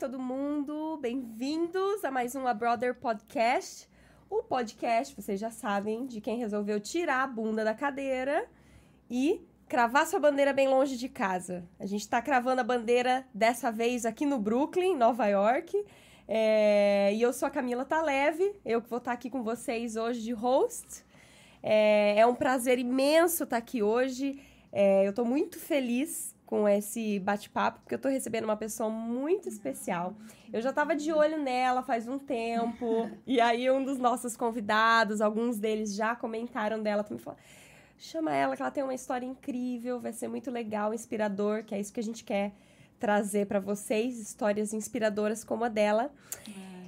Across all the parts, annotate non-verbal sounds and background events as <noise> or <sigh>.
Todo mundo, bem-vindos a mais um A Brother Podcast. O podcast, vocês já sabem, de quem resolveu tirar a bunda da cadeira e cravar sua bandeira bem longe de casa. A gente está cravando a bandeira dessa vez aqui no Brooklyn, Nova York. É... E eu sou a Camila Taleve, eu que vou estar tá aqui com vocês hoje de host. É, é um prazer imenso estar tá aqui hoje. É, eu estou muito feliz com esse bate-papo, porque eu tô recebendo uma pessoa muito especial. Eu já tava de olho nela faz um tempo, e aí um dos nossos convidados, alguns deles já comentaram dela, também falou, chama ela que ela tem uma história incrível, vai ser muito legal, inspirador, que é isso que a gente quer trazer para vocês, histórias inspiradoras como a dela.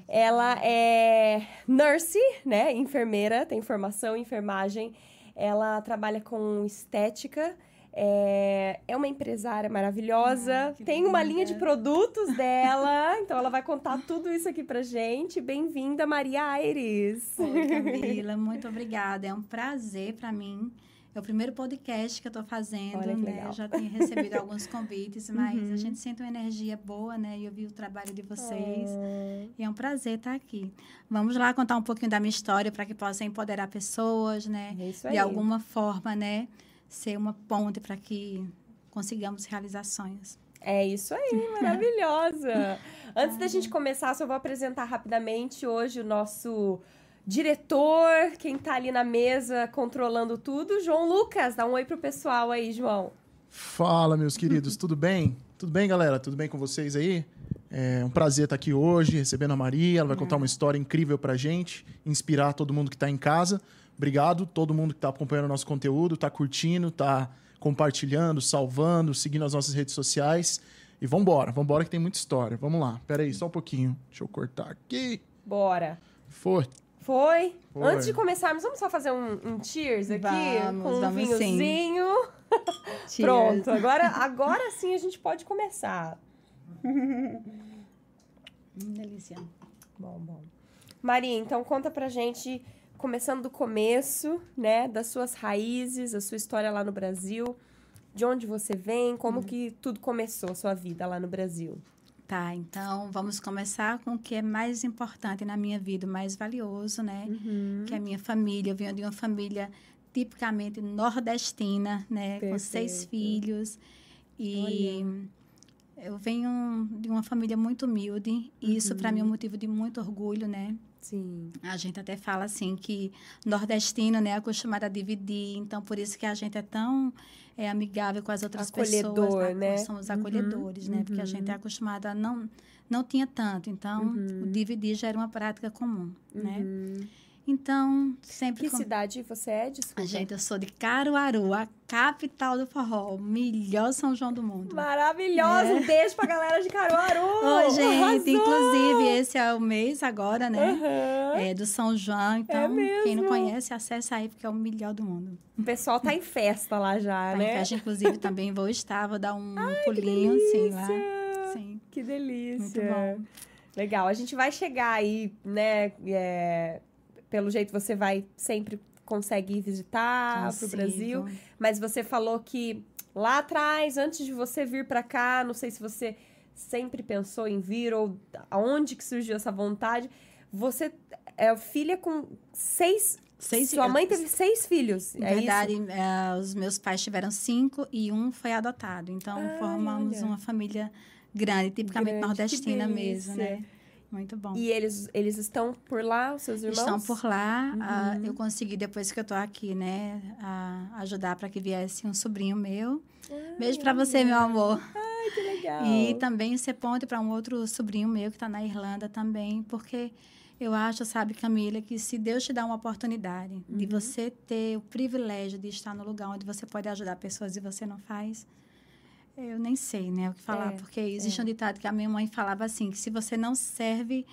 Ela é nurse, né, enfermeira, tem formação em enfermagem. Ela trabalha com estética, é, é uma empresária maravilhosa, ah, tem uma linha de produtos dela, <laughs> então ela vai contar tudo isso aqui pra gente. Bem-vinda, Maria Aires. Oi, Camila, muito obrigada. É um prazer para mim. É o primeiro podcast que eu estou fazendo, Olha né? Legal. Já tenho recebido alguns convites, <laughs> mas uhum. a gente sente uma energia boa, né? E eu vi o trabalho de vocês. Oh. E é um prazer estar aqui. Vamos lá contar um pouquinho da minha história para que possa empoderar pessoas, né? É isso aí. De alguma forma, né? Ser uma ponte para que consigamos realizar sonhos. É isso aí, <laughs> maravilhosa! <laughs> Antes da gente começar, só vou apresentar rapidamente hoje o nosso diretor, quem está ali na mesa controlando tudo, João Lucas. Dá um oi pro pessoal aí, João. Fala, meus queridos, <laughs> tudo bem? Tudo bem, galera? Tudo bem com vocês aí? É um prazer estar aqui hoje, recebendo a Maria. Ela vai contar uma história incrível pra gente, inspirar todo mundo que está em casa. Obrigado todo mundo que está acompanhando o nosso conteúdo, está curtindo, está compartilhando, salvando, seguindo as nossas redes sociais. E vambora, vambora que tem muita história. Vamos lá. Pera aí, só um pouquinho. Deixa eu cortar aqui. Bora. Foi. Foi? Foi. Antes de começarmos, vamos só fazer um, um cheers aqui? Vamos, com um vamos vinhozinho. <laughs> Pronto, agora, agora sim a gente pode começar. <laughs> Hum, delícia. Bom, bom. Maria, então conta pra gente começando do começo, né, das suas raízes, a sua história lá no Brasil, de onde você vem, como uhum. que tudo começou, a sua vida lá no Brasil. Tá, então vamos começar com o que é mais importante na minha vida, o mais valioso, né? Uhum. Que é a minha família. Eu venho de uma família tipicamente nordestina, né? Perfeito. Com seis filhos. E Olha. eu venho de uma família muito humilde. E uhum. isso, para mim, é um motivo de muito orgulho, né? Sim. A gente até fala assim que nordestino, né, é acostumado a dividir, então por isso que a gente é tão é, amigável com as outras Acolhedor, pessoas, né? Somos uhum, acolhedores, né? Porque a gente é uhum. acostumado a não não tinha tanto, então uhum. o dividir já era uma prática comum, né? Uhum. Então, sempre. Que com... cidade você é? Desculpa. Gente, eu sou de Caruaru, a capital do forró, melhor São João do mundo. Maravilhoso! É. Um beijo pra galera de Caruaru! <laughs> Oi, gente, Arrasou! inclusive esse é o mês agora, né? Uhum. É do São João, então é quem não conhece, acessa aí, porque é o melhor do mundo. O pessoal tá em festa lá já, tá né? Em festa, inclusive, também vou estar, vou dar um Ai, pulinho, assim, lá. Sim. Que delícia! Muito bom. Legal, a gente vai chegar aí, né? É pelo jeito você vai sempre consegue ir visitar para o Brasil, mas você falou que lá atrás, antes de você vir para cá, não sei se você sempre pensou em vir ou aonde que surgiu essa vontade. Você é filha com seis Seis, Sua mãe teve seis filhos. Na é verdade, é, os meus pais tiveram cinco e um foi adotado. Então, Ai, formamos olha. uma família grande, tipicamente grande, nordestina mesmo, né? Muito bom. E eles, eles estão por lá, os seus irmãos? Estão por lá. Ah, uhum. Uh, eu consegui, depois que eu tô aqui, né, uh, ajudar para que viesse um sobrinho meu. Ai, Beijo para você, meu amor. Ai, que legal. E também ser ponte para um outro sobrinho meu que está na Irlanda também, porque eu acho, sabe, Camila, que se Deus te dá uma oportunidade uhum. de você ter o privilégio de estar no lugar onde você pode ajudar pessoas e você não faz, eu nem sei, né, o que falar, é, porque existe é. um ditado que a minha mãe falava assim, que se você não serve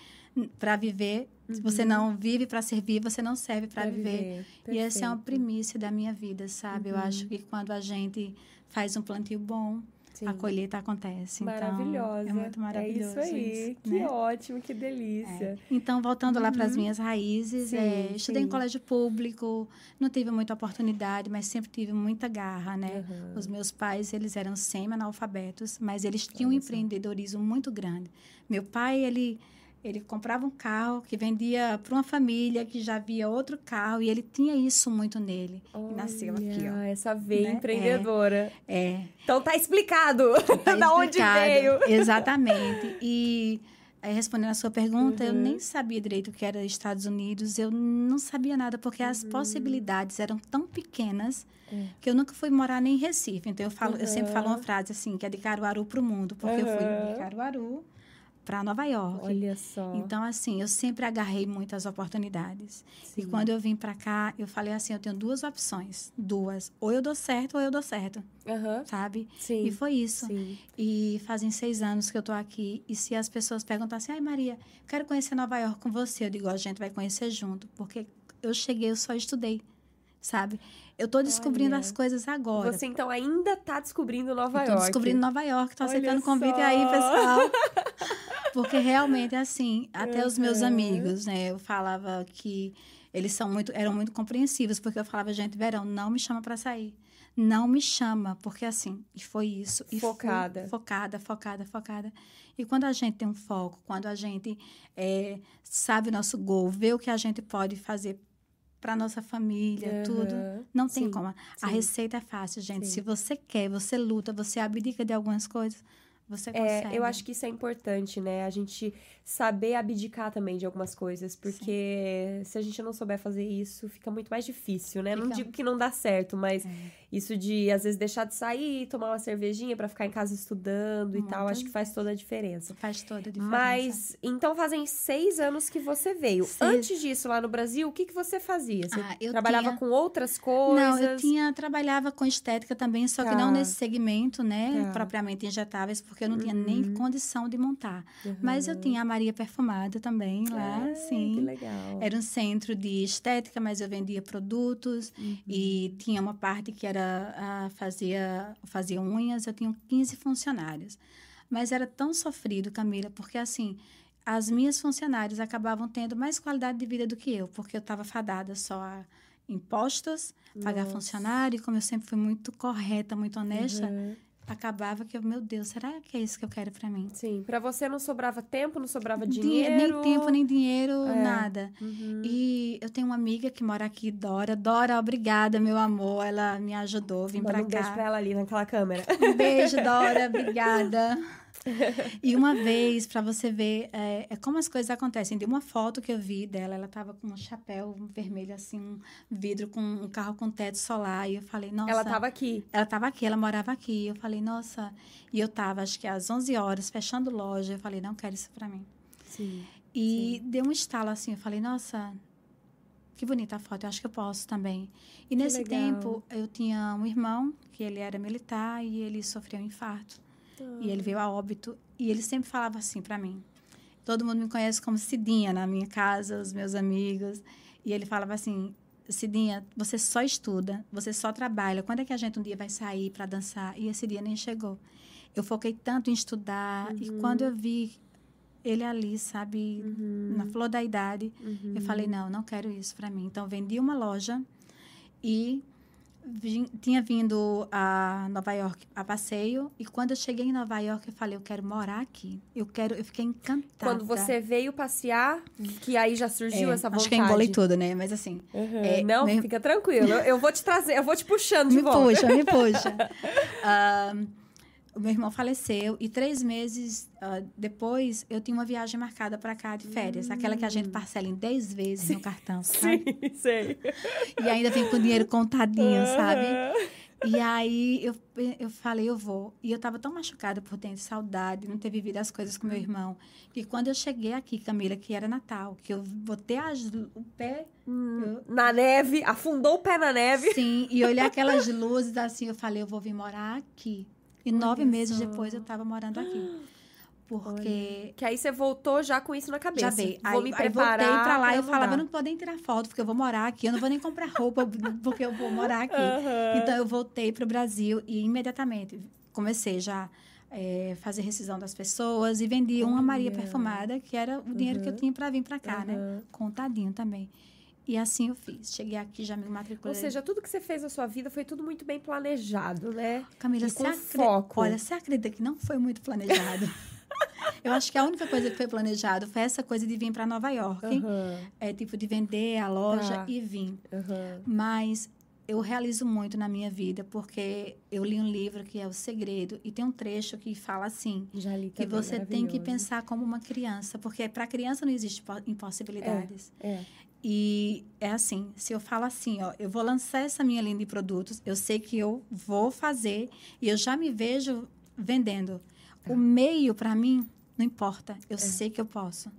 para viver, uhum. se você uhum. não vive para servir, você não serve para viver. viver. E essa é uma primícia da minha vida, sabe? Uhum. Eu acho que quando a gente faz um plantio bom, Sim. a colheita acontece. Maravilhosa. Então, é muito maravilhoso. É isso aí. isso, que né? ótimo, que delícia. É. Então, voltando lá para as minhas raízes, Sim, é, estudei sim. em colégio público, não tive muita oportunidade, mas sempre tive muita garra, né? Aham. Os meus pais, eles eram semi-analfabetos, mas eles tinham um empreendedorismo muito grande. Meu pai, ele ele comprava um carro que vendia para uma família que já havia outro carro e ele tinha isso muito nele. E nasceu aqui, ó. Olha, Essa veia Né? empreendedora. É, Então tá explicado <laughs> Tá da onde veio. <laughs> Exatamente. E aí, respondendo a sua pergunta, eu Uhum. nem sabia direito o que era Estados Unidos. Eu não sabia nada, porque as possibilidades eram tão pequenas É. que eu nunca fui morar nem em Recife. Então, eu, falo, eu sempre falo Uhum. uma frase assim, que é de Caruaru para o mundo. Porque eu fui Uhum. de Caruaru para Nova York. Olha só. Então, assim, eu sempre agarrei muitas oportunidades. E Sim. quando eu vim para cá, eu falei assim, eu tenho duas opções. Duas. Ou eu dou certo, ou eu dou certo. Aham. Sabe? Sim. E foi isso. Sim. E fazem seis anos que eu tô aqui. E se as pessoas perguntassem, ai Maria, quero conhecer Nova York com você, eu digo, a gente vai conhecer junto. Porque eu cheguei, eu só estudei, sabe? Eu tô descobrindo Olha. as coisas agora. Você então ainda tá descobrindo Nova eu tô York. descobrindo Nova York, tô Olha aceitando convite só. aí, pessoal. <laughs> Porque realmente, assim, até os meus Uhum. amigos, né? Eu falava que eles são muito, eram muito compreensivos, porque eu falava, gente, verão, não me chama para sair. Não me chama, porque assim, e foi isso. E fui Focada. focada, focada, focada. E quando a gente tem um foco, quando a gente é, sabe o nosso gol, vê o que a gente pode fazer para nossa família, tudo, Aham. não tem Sim, como. A sim. receita é fácil, gente. Sim. Se você quer, você luta, você abdica de algumas coisas, você É, consegue. eu acho que isso é importante, né? A gente saber abdicar também de algumas coisas, porque se a gente não souber fazer isso, fica muito mais difícil, né? Não Fica. digo que não dá certo, mas É. isso de às vezes deixar de sair, tomar uma cervejinha pra ficar em casa estudando e tal, acho que faz toda a diferença. faz toda a diferença. Mas, então fazem seis anos que você veio. Seis. Antes disso, lá no Brasil, o que, que você fazia? Você Ah, eu trabalhava tinha- com outras coisas? Não, eu tinha, trabalhava com estética também, só que Tá. não nesse segmento, né? Tá. Propriamente injetáveis, porque eu não tinha nem Uhum. condição de montar. Mas eu tinha a Maria Perfumada também lá, Que sim. legal. Era um centro de estética, mas eu vendia produtos Uhum. e tinha uma parte que era ah, fazia fazia unhas. Eu tinha 15 funcionários, mas era tão sofrido, Camila, porque assim as minhas funcionárias acabavam tendo mais qualidade de vida do que eu, porque eu estava fadada só a impostos, pagar Nossa. funcionário, e como eu sempre fui muito correta, muito honesta, Uhum. Acabava que eu, meu Deus, será que é isso que eu quero para mim? Sim, pra você não sobrava tempo, não sobrava Dinhe- dinheiro. Nem tempo, nem dinheiro, É. nada. Uhum. E eu tenho uma amiga que mora aqui, Dora. Dora, obrigada, meu amor. Ela me ajudou, vim Manda pra um beijo cá. pra ela ali naquela câmera. Um beijo, <laughs> Dora, obrigada. <laughs> E uma vez, para você ver é, é como as coisas acontecem. De uma foto que eu vi dela, ela tava com um chapéu vermelho, assim, um vidro com um carro com teto solar. E eu falei, nossa. Ela tava aqui. Ela estava aqui, ela morava aqui. Eu falei, nossa. E eu tava, acho que às 11 horas, fechando loja. Eu falei, não quero isso para mim. Sim. E deu um estalo assim, eu falei, nossa, que bonita a foto, eu acho que eu posso também. E nesse legal. tempo, eu tinha um irmão, que ele era militar, e ele sofreu um infarto. E ele veio a óbito, e ele sempre falava assim para mim. Todo mundo me conhece como Cidinha na minha casa, os meus amigos. E ele falava assim, Cidinha, você só estuda, você só trabalha. Quando é que a gente um dia vai sair para dançar? E esse dia nem chegou. Eu foquei tanto em estudar, e quando eu vi ele ali, sabe, Uhum. na flor da idade, Uhum. eu falei, não, não quero isso para mim. Então, vendi uma loja e vim- tinha vindo a Nova York a passeio. E quando eu cheguei em Nova York, eu falei, eu quero morar aqui. Eu quero, eu fiquei encantada. Quando você veio passear, que aí já surgiu É, essa vontade. Acho que eu embolei tudo, né? Mas assim, Uhum. É, não, meu- fica tranquilo. Eu, vou te trazer, eu vou te puxando de <laughs> me volta. puxa, me puxa. <laughs> Ah, o meu irmão faleceu e três meses ah, depois eu tinha uma viagem marcada para cá de férias, aquela que a gente parcela em 10 vezes no cartão, sabe? Sim, <laughs> sei. E ainda vem com o dinheiro contadinho, sabe? Uhum. E aí eu, eu falei, eu vou. E eu tava tão machucada por dentro, saudade, não ter vivido as coisas com meu irmão. Que quando eu cheguei aqui, Camila, que era Natal, que eu botei as, o pé, eu- Na neve, afundou o pé na neve. sim, e olhei <laughs> aquelas luzes assim, eu falei, eu vou vir morar aqui. E Olha nove meses depois eu tava morando aqui. <gasps> Porque Que aí você voltou já com isso na cabeça. já veio. Vou Aí, me aí preparar. voltei pra lá e eu mudar. falava, eu não vou nem tirar foto, porque eu vou morar aqui. Eu não vou nem comprar roupa, porque eu vou morar aqui. Aham. Então eu voltei para o Brasil e imediatamente comecei já é, fazer rescisão das pessoas e vendi uma Maria Olha. perfumada, que era o dinheiro que eu Uhum. tinha para vir para cá, né? Aham. Contadinho também. E assim eu fiz. Cheguei aqui, já me matriculei. Ou seja, tudo que você fez na sua vida foi tudo muito bem planejado, né? Camila, e você com acre- foco. Olha, você acredita que não foi muito planejado? <laughs> eu acho que a única coisa que foi planejado foi essa coisa de vir para Nova York. Aham, É tipo de vender a loja Tá. e vir. aham. Mas eu realizo muito na minha vida, porque eu li um livro que é O Segredo, e tem um trecho que fala assim: que você tem que pensar como uma criança, porque para criança não existe po- impossibilidades. É. E é assim, se eu falo assim, ó, eu vou lançar essa minha linha de produtos, eu sei que eu vou fazer e eu já me vejo vendendo. O meio para mim não importa, eu sei que eu posso.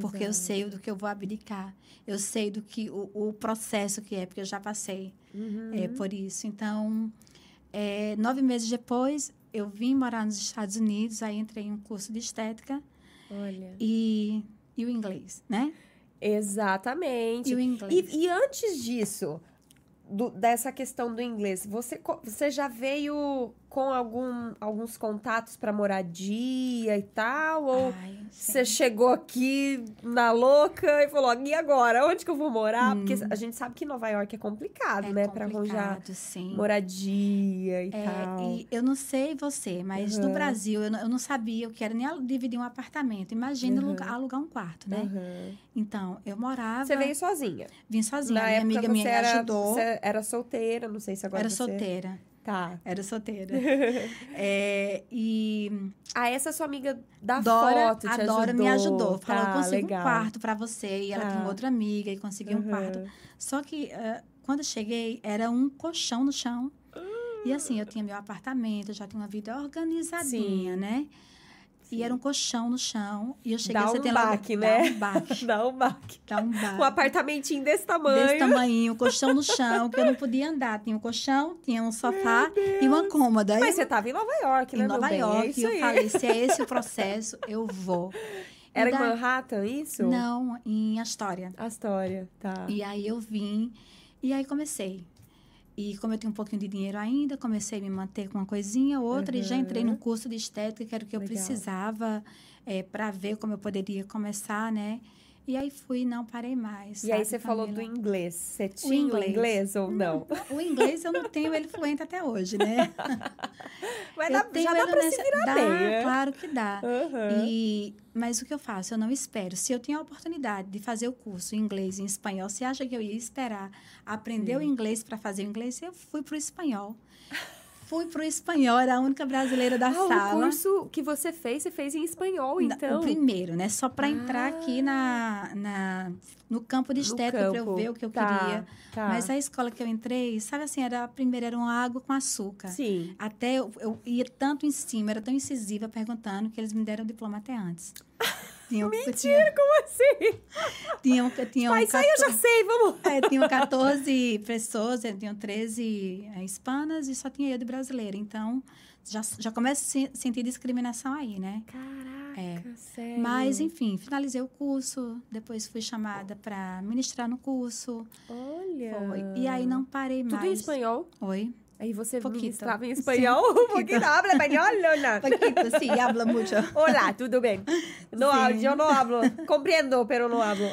Porque eu Exato. sei do que eu vou abdicar. Eu sei do que o, o processo que é, porque eu já passei Uhum. é, por isso. Então, é, nove meses depois, eu vim morar nos Estados Unidos, aí entrei em um curso de estética Olha. e, e o inglês, né? Exatamente. E o inglês. E, e antes disso, do- dessa questão do inglês, você, você já veio com algum, alguns contatos para moradia e tal? Ou Ai, você chegou aqui na louca e falou, e agora? Onde que eu vou morar? Porque Hum. a gente sabe que Nova York é complicado, é né? Para arranjar sim. moradia e É, tal. e eu não sei você, mas Uhum. no Brasil eu não, eu não sabia o que era nem dividir um apartamento. Imagina Uhum. alugar, alugar um quarto, né? Aham. Então, eu morava. Você veio sozinha. Vim sozinha. Na Minha amiga me era, ajudou. Você era solteira, não sei se agora era você... solteira. Tá. Era solteira. <laughs> É, e Ah, essa sua amiga da Dora, foto te a ajudou. Dora me ajudou. Falou, Tá, eu consigo legal. um quarto para você. E ela Tá. tinha outra amiga e conseguiu um quarto. Uhum. Só que ah, quando eu cheguei, era um colchão no chão. E assim, eu tinha meu apartamento, eu já tinha uma vida organizadinha, Sim. né? E era um colchão no chão. E eu cheguei, Dá você um tem logo- baque, dá né? um baque. <laughs> Dá um baque. Dá um baque. Um apartamentinho desse tamanho. Desse tamanho, um colchão no chão, que eu não podia andar. Tinha um colchão, tinha um sofá e uma cômoda. Mas eu- você tava em Nova York, em né, meu Nova bem? York, É isso e eu aí. falei, se é <laughs> esse o processo, eu vou. Era em daí- Manhattan, isso? Não, em Astoria. Astoria, tá. E aí eu vim, e aí comecei. E como eu tinha um pouquinho de dinheiro ainda, comecei a me manter com uma coisinha, outra, e já entrei Uhum. num curso de estética, que era o que eu Legal. precisava para ver como eu poderia começar, né? E aí fui, não parei mais. E aí você falou do Camila? inglês. Você tinha o inglês, inglês. ou não? O inglês eu não tenho ele fluente até hoje, né? <laughs> Mas dá, tenho já dá pra nessa- se virar dá, bem, né? Claro que dá. Aham. E, mas o que eu faço? Eu não espero. Se eu tinha a oportunidade de fazer o curso em inglês e em espanhol, você acha que eu ia esperar aprender o inglês para fazer o inglês? Eu fui para o espanhol. Fui para o espanhol, era a única brasileira da Ah, o sala. curso que você fez, você fez em espanhol, então. O primeiro, né? Só para entrar aqui na, na, no campo de estética, para eu ver o que eu Tá, queria. Tá. Mas a escola que eu entrei, sabe assim, era a primeira era uma água com açúcar. Sim. Até eu, eu ia tanto em cima, era tão incisiva perguntando que eles me deram o diploma até antes. <laughs> Tinham, Mentira, como assim? Tinham, tinham, Mas isso aí eu já sei, vamos. é, tinham 14 pessoas, tinham 13 eh, hispanas e só tinha eu de brasileira. Então, já, já começa a se- sentir discriminação aí, né? Caraca, É. sério. Mas, enfim, finalizei o curso, depois fui chamada para ministrar no curso. Olha. Foi. E aí não parei Tudo mais. em espanhol? Oi. Aí você Poquito. ministrava em <laughs> Sim, espanhol? <laughs> Um pouquinho. Habla espanhol, Lona? <laughs> Poquito, sí, habla mucho. Olá, tudo bem? No, Sim. hablo, eu não hablo. Compreendo, pero não hablo.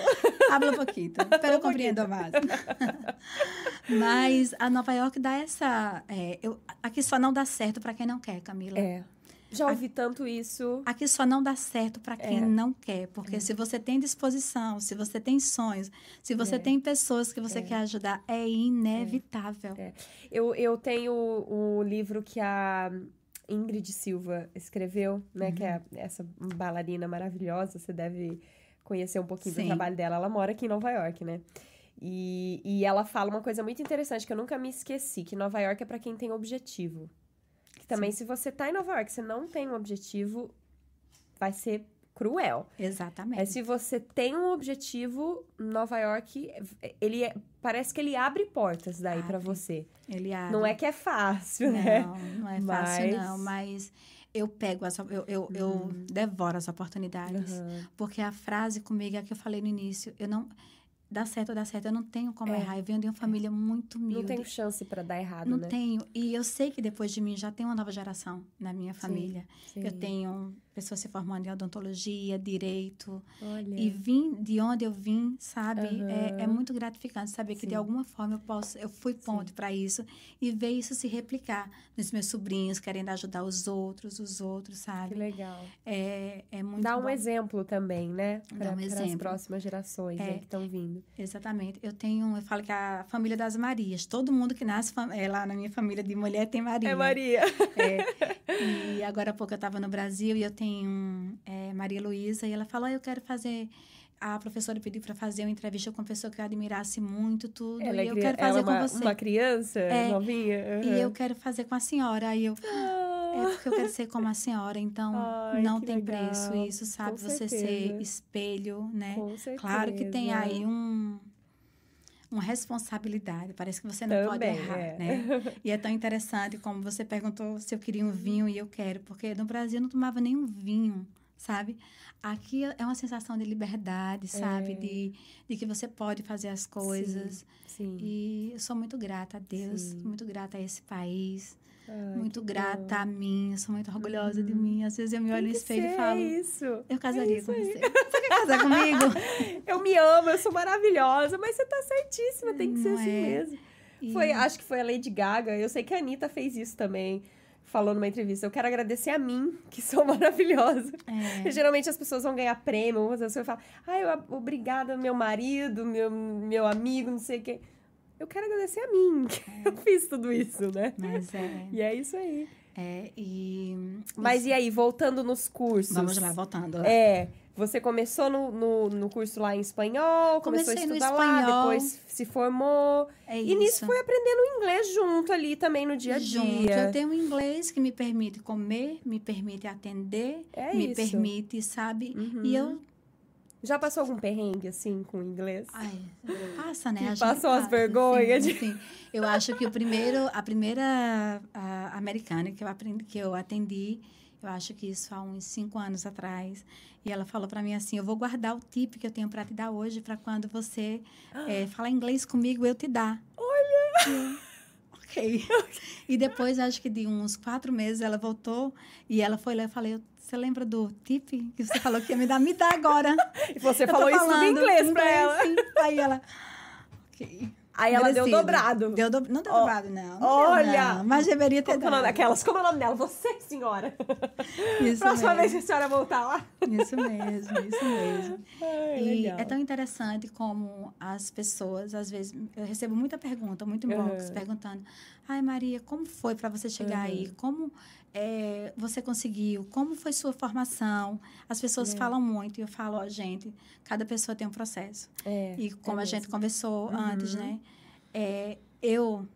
Hablo poquito, pero compreendo mais. Mas a Nova York dá essa. é, eu, aqui só não dá certo para quem não quer, Camila. É. Já ouvi tanto isso. Aqui só não dá certo para quem É. não quer. Porque se você tem disposição, se você tem sonhos, se você É. tem pessoas que você quer ajudar, é inevitável. Eu, eu tenho o livro que a Ingrid Silva escreveu, né? Que é Uhum. essa bailarina maravilhosa. Você deve conhecer um pouquinho do Sim. trabalho dela. Ela mora aqui em Nova York, né? E, e ela fala uma coisa muito interessante que eu nunca me esqueci, que Nova York é para quem tem objetivo. Que também, se você tá em Nova York, você não tem um objetivo, vai ser cruel. Exatamente. Mas se você tem um objetivo, Nova York, ele é- parece que ele abre portas daí pra Abre. você. Ele abre. Não é que é fácil, né? Não, não é fácil, Mas- não. Mas eu pego, as, eu, eu, eu devoro as oportunidades. Uhum. Porque a frase comigo é a que eu falei no início. Eu não. Dá certo ou dá certo. Eu não tenho como É. errar. Eu venho de uma família muito humilde. Não tenho chance pra dar errado, Não né? tenho. E eu sei que depois de mim já tem uma nova geração na minha família. Sim. Eu tenho pessoas se formando em odontologia, direito. Olha. E vim de onde eu vim, sabe? É, é Aham. muito gratificante saber que Sim. de alguma forma eu posso, eu fui ponte para isso e ver isso se replicar nos meus sobrinhos, querendo ajudar os outros, os outros, Que sabe? legal. É, é muito Dá um bom. exemplo também, né? Dá um Para as exemplo. próximas gerações É. que estão vindo. Exatamente. Eu tenho, eu falo que a família das Marias, todo mundo que nasce é, lá na minha família de mulher tem Maria. É Maria. É. E agora há pouco eu estava no Brasil e eu tenho é, Maria Luísa e ela falou: ah, eu quero fazer. A professora pediu para fazer uma entrevista com uma pessoa que eu admirasse muito, tudo. Ela e é, eu cri- quero ela é fazer uma, com você. uma criança É. novinha. E Aham. eu quero fazer com a senhora. Aí eu. Ah, É porque eu quero ser como a senhora. Então, Ai, não tem legal. preço isso, sabe? Com Você certeza. ser espelho, né? Com certeza. Claro que tem aí um, uma responsabilidade. Parece que você não pode Também, errar, é. né? E é tão interessante como você perguntou se eu queria um vinho e eu quero, porque no Brasil eu não tomava nenhum vinho, sabe? Aqui é uma sensação de liberdade, sabe? É. De, de que você pode fazer as coisas. Sim. E eu sou muito grata a Deus, Sim. muito grata a esse país, Ai, muito grata bom. Uhum. a mim, eu sou muito orgulhosa de mim. Às vezes eu me olho no espelho e falo, É isso. eu casaria isso com aí. você. Você quer casar <laughs> comigo? Eu me amo, eu sou maravilhosa, mas você tá certíssima, tem que ser assim é? mesmo. E- Foi, acho que foi a Lady Gaga. Eu sei que a Anitta fez isso também. Falou numa entrevista. Eu quero agradecer a mim, que sou <laughs> maravilhosa. é, Geralmente as pessoas vão ganhar prêmio, ou você vai falar, ai, eu- obrigada, meu marido, meu, meu amigo, não sei o quê. Eu quero agradecer a mim, <laughs> que eu fiz tudo isso, né? mas é, E é isso aí. é, e Mas e aí, voltando nos cursos? vamos lá, voltando. É, você começou no, no, no curso lá em espanhol, começou Comecei a no estudar lá, espanhol. depois se formou. É E nisso isso. foi aprendendo inglês junto ali também no dia a Junto. dia. Eu tenho um inglês que me permite comer, me permite atender, É me isso. permite, sabe? Uhum. E eu. Já passou algum perrengue, assim, com inglês? Ai, passa, né? A passou as passa, vergonhas sim, de- sim. Eu acho que o primeiro, a primeira a, americana que eu aprendi, que eu atendi, eu acho que isso há uns cinco anos atrás. E ela falou para mim assim: eu vou guardar o tip que eu tenho para te dar hoje para quando você eh, falar inglês comigo eu te dar. Olha. <laughs> Ok. E depois, acho que de uns quatro meses, ela voltou e ela foi lá e falei, você lembra do tip que você falou que ia me dar? Me dá agora. <laughs> E você Eu falou isso tudo em falando inglês pra ela. sim. Aí ela, ok. Aí ela deu Merecido. dobrado. Deu do... Não deu Ó, dobrado, não. não olha! deu, não. Mas deveria ter Como é dado. daquelas? Como é o nome dela? Você, senhora. <laughs> Isso Próxima vez mesmo. que a senhora voltar lá. Isso mesmo, isso mesmo. Ai, E legal. é tão interessante como as pessoas, às vezes, eu recebo muita pergunta, muito inbox, Uhum. perguntando: Ai, Maria, como foi para você chegar Uhum. aí? Como é, você conseguiu? Como foi sua formação? As pessoas É. falam muito e eu falo: Ó, gente, cada pessoa tem um processo. É, E como é a gente conversou Uhum. antes, né? É, eu,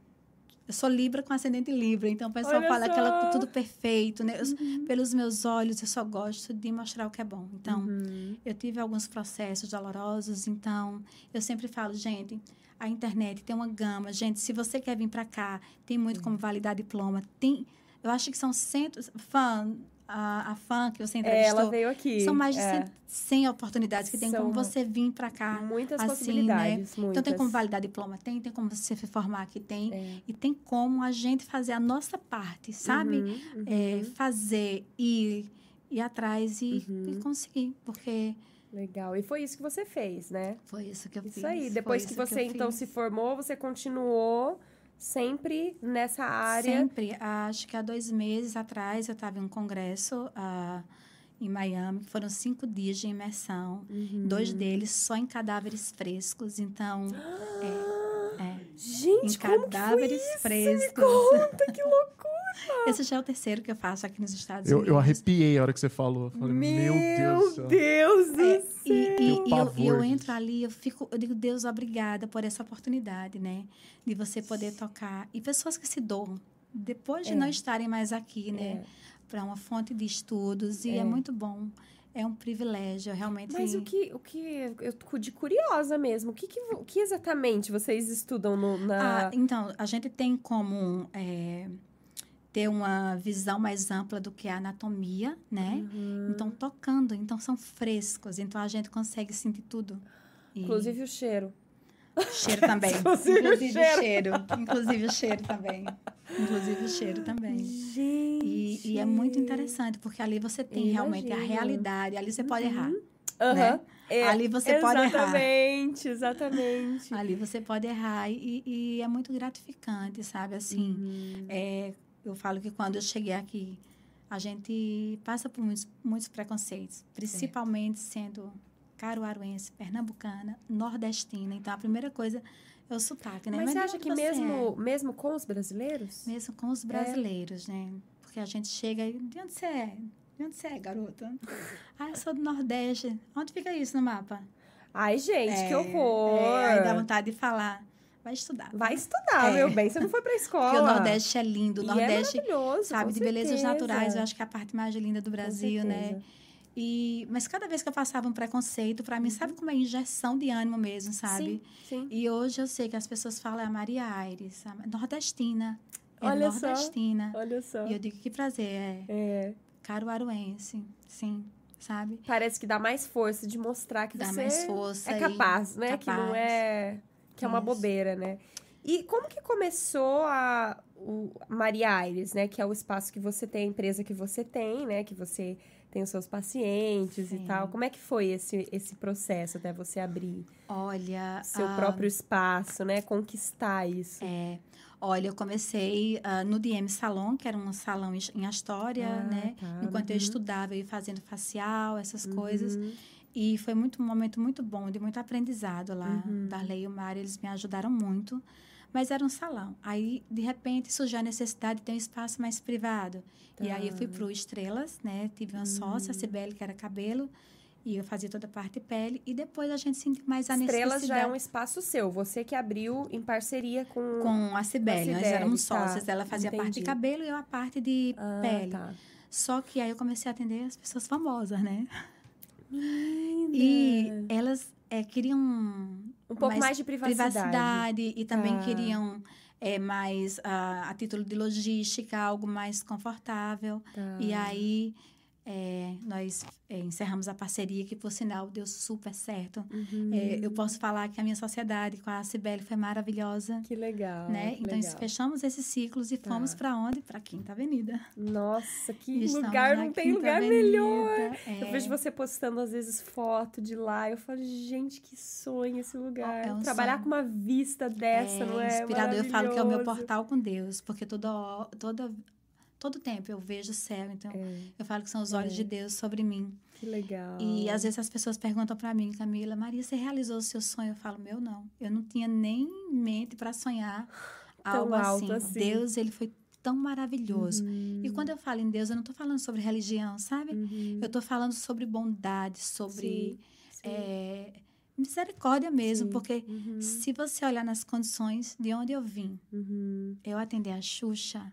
eu sou Libra com ascendente Libra, então o pessoal Olha fala só. Uhum. tudo perfeito, né? Eu- pelos meus olhos, eu só gosto de mostrar o que é bom. Então, Uhum. eu tive alguns processos dolorosos, então eu sempre falo, gente, a internet tem uma gama. Gente, se você quer vir para cá, tem muito como validar diploma. Tem, eu acho que são centos, fã, a, a fã que você É, entrevistou, ela veio aqui. são mais de é. 100, 100 oportunidades que tem São como você vir para cá. Muitas assim, possibilidades, muitas. Então tem como validar diploma, tem, tem como você se formar aqui, tem. É. E tem como a gente fazer a nossa parte, sabe? Uhum, uhum. É, fazer, ir, ir atrás e, Uhum. e conseguir. Porque Legal. E foi isso que você fez, né? foi isso que eu fiz. Isso aí. Depois que isso você então fiz. se formou, você continuou sempre nessa área. Sempre. Acho que há dois meses atrás eu estava em um congresso ah, em Miami, que foram cinco dias de imersão. Uhum. Dois deles só em cadáveres frescos. Então, é, é, Gente, em como cadáveres isso? frescos. Conta, que <laughs> loucura! Esse já é o terceiro que eu faço aqui nos Estados Eu, Unidos. eu arrepiei a hora que você falou. Falei, meu, Deus do céu. Deus do É, céu! E, e- e eu, eu entro ali, eu fico, eu digo, Deus, obrigada por essa oportunidade, né? De você poder tocar. E pessoas que se doam, depois de É. não estarem mais aqui, né? É. Para uma fonte de estudos. E é. É. muito bom. É um privilégio, realmente. Mas o que, o que eu tô de curiosa mesmo, o que, que, o que exatamente vocês estudam no, na. Ah, então, a gente tem como é, ter uma visão mais ampla do que a anatomia, né? Uhum. Então, tocando. Então, são frescos. Então, a gente consegue sentir tudo. E- Inclusive o cheiro. Cheiro também. <laughs> Inclusive o Inclusive cheiro. o cheiro. Inclusive o cheiro também. Inclusive o cheiro também. Gente. E, e é muito interessante, porque ali você tem Eu realmente a realidade. Ali você pode errar. Aham. né? É, Ali você pode errar. Exatamente, exatamente. Ali você pode errar. E, e é muito gratificante, sabe? Assim, Uhum. é, eu falo que quando eu cheguei aqui, a gente passa por muitos, muitos preconceitos, principalmente sendo caruaruense, pernambucana, nordestina. Então, a primeira coisa é o sotaque, né? Mas você de acha onde que você é? mesmo, mesmo com os brasileiros? Mesmo com os brasileiros, né? Porque a gente chega e. De onde você é? De onde você é, garota? <laughs> ah, eu sou do Nordeste. Onde fica isso no mapa? Ai, gente, que É, horror! É, aí dá vontade de falar. Vai estudar. Vai estudar, É. meu bem. Você não foi pra escola. <laughs> Porque o Nordeste é lindo. O E Nordeste, é maravilhoso, sabe, de belezas certeza. naturais, eu acho que é a parte mais linda do Brasil, né? E, mas cada vez que eu passava um preconceito, para mim, sabe como é injeção de ânimo mesmo, sabe? Uhum. Sim, sim. E hoje eu sei que as pessoas falam é a Maria Aires, a nordestina. É Olha só. nordestina. Olha só. E eu digo que prazer, é É, caruaruense, sim, sabe? parece que dá mais força de mostrar que Dá você mais força. é e- capaz, né? Que não capaz. é que é uma bobeira, né? E como que começou a o Maria Aires, né? Que é o espaço que você tem, a empresa que você tem, né? Que você tem os seus pacientes e Sim. tal. Como é que foi esse, esse processo até você abrir Olha. seu ah, próprio espaço, né? Conquistar isso. É, olha, eu comecei ah, no DM Salon, que era um salão em- Astoria, Ah, né? tá. Enquanto eu Uhum. estudava, eu ia fazendo facial, essas coisas. Uhum. E foi muito, um momento muito bom, de muito aprendizado lá. Uhum. Darley e o Mário, eles me ajudaram muito. Mas era um salão. Aí, de repente, surgiu a necessidade de ter um espaço mais privado. E aí, eu fui Tá. pro Estrelas, né? Tive uma sócia, a Cibele, que era cabelo. E eu fazia toda a parte pele. E depois a gente sentiu mais a Estrelas necessidade. já é um espaço seu, você que abriu em parceria com. Com a Cibele, nós éramos tá. sócias. Ela fazia a parte de Entendi. cabelo e eu a parte de Ah, pele. tá. Só que aí eu comecei a atender as pessoas famosas, né? E elas é, queriam um pouco mais, de privacidade. privacidade e também Tá. queriam é, mais ah, a título de logística, algo mais confortável. Tá. E aí é, nós é, encerramos a parceria, que por sinal deu super certo. Uhum. É, eu posso falar que a minha sociedade com a Cibele foi maravilhosa. Que legal. né? que Então, legal. fechamos esses ciclos e fomos Tá. para onde? Para Quinta Avenida. Nossa, que estamos lugar, não tem Quinta lugar Avenida, melhor. é. Eu vejo você postando, às vezes, foto de lá. Eu falo, gente, que sonho esse lugar. É um Trabalhar sonho. com uma vista dessa, não é? inspirador. Eu falo que é o meu portal com Deus, porque todo, todo, todo tempo eu vejo o céu. Então, É, eu falo que são os olhos É. de Deus sobre mim. que legal. E às vezes as pessoas perguntam para mim, Camila, Maria, você realizou o seu sonho? Eu falo, meu não. Eu não tinha nem mente para sonhar <laughs> algo assim. assim. Deus, ele foi tão maravilhoso. Uhum, E quando eu falo em Deus, eu não estou falando sobre religião, sabe? uhum. Eu estou falando sobre bondade, sobre Sim, sim. é, misericórdia mesmo, Sim. porque Uhum, se você olhar nas condições de onde eu vim, uhum. eu atender a Xuxa,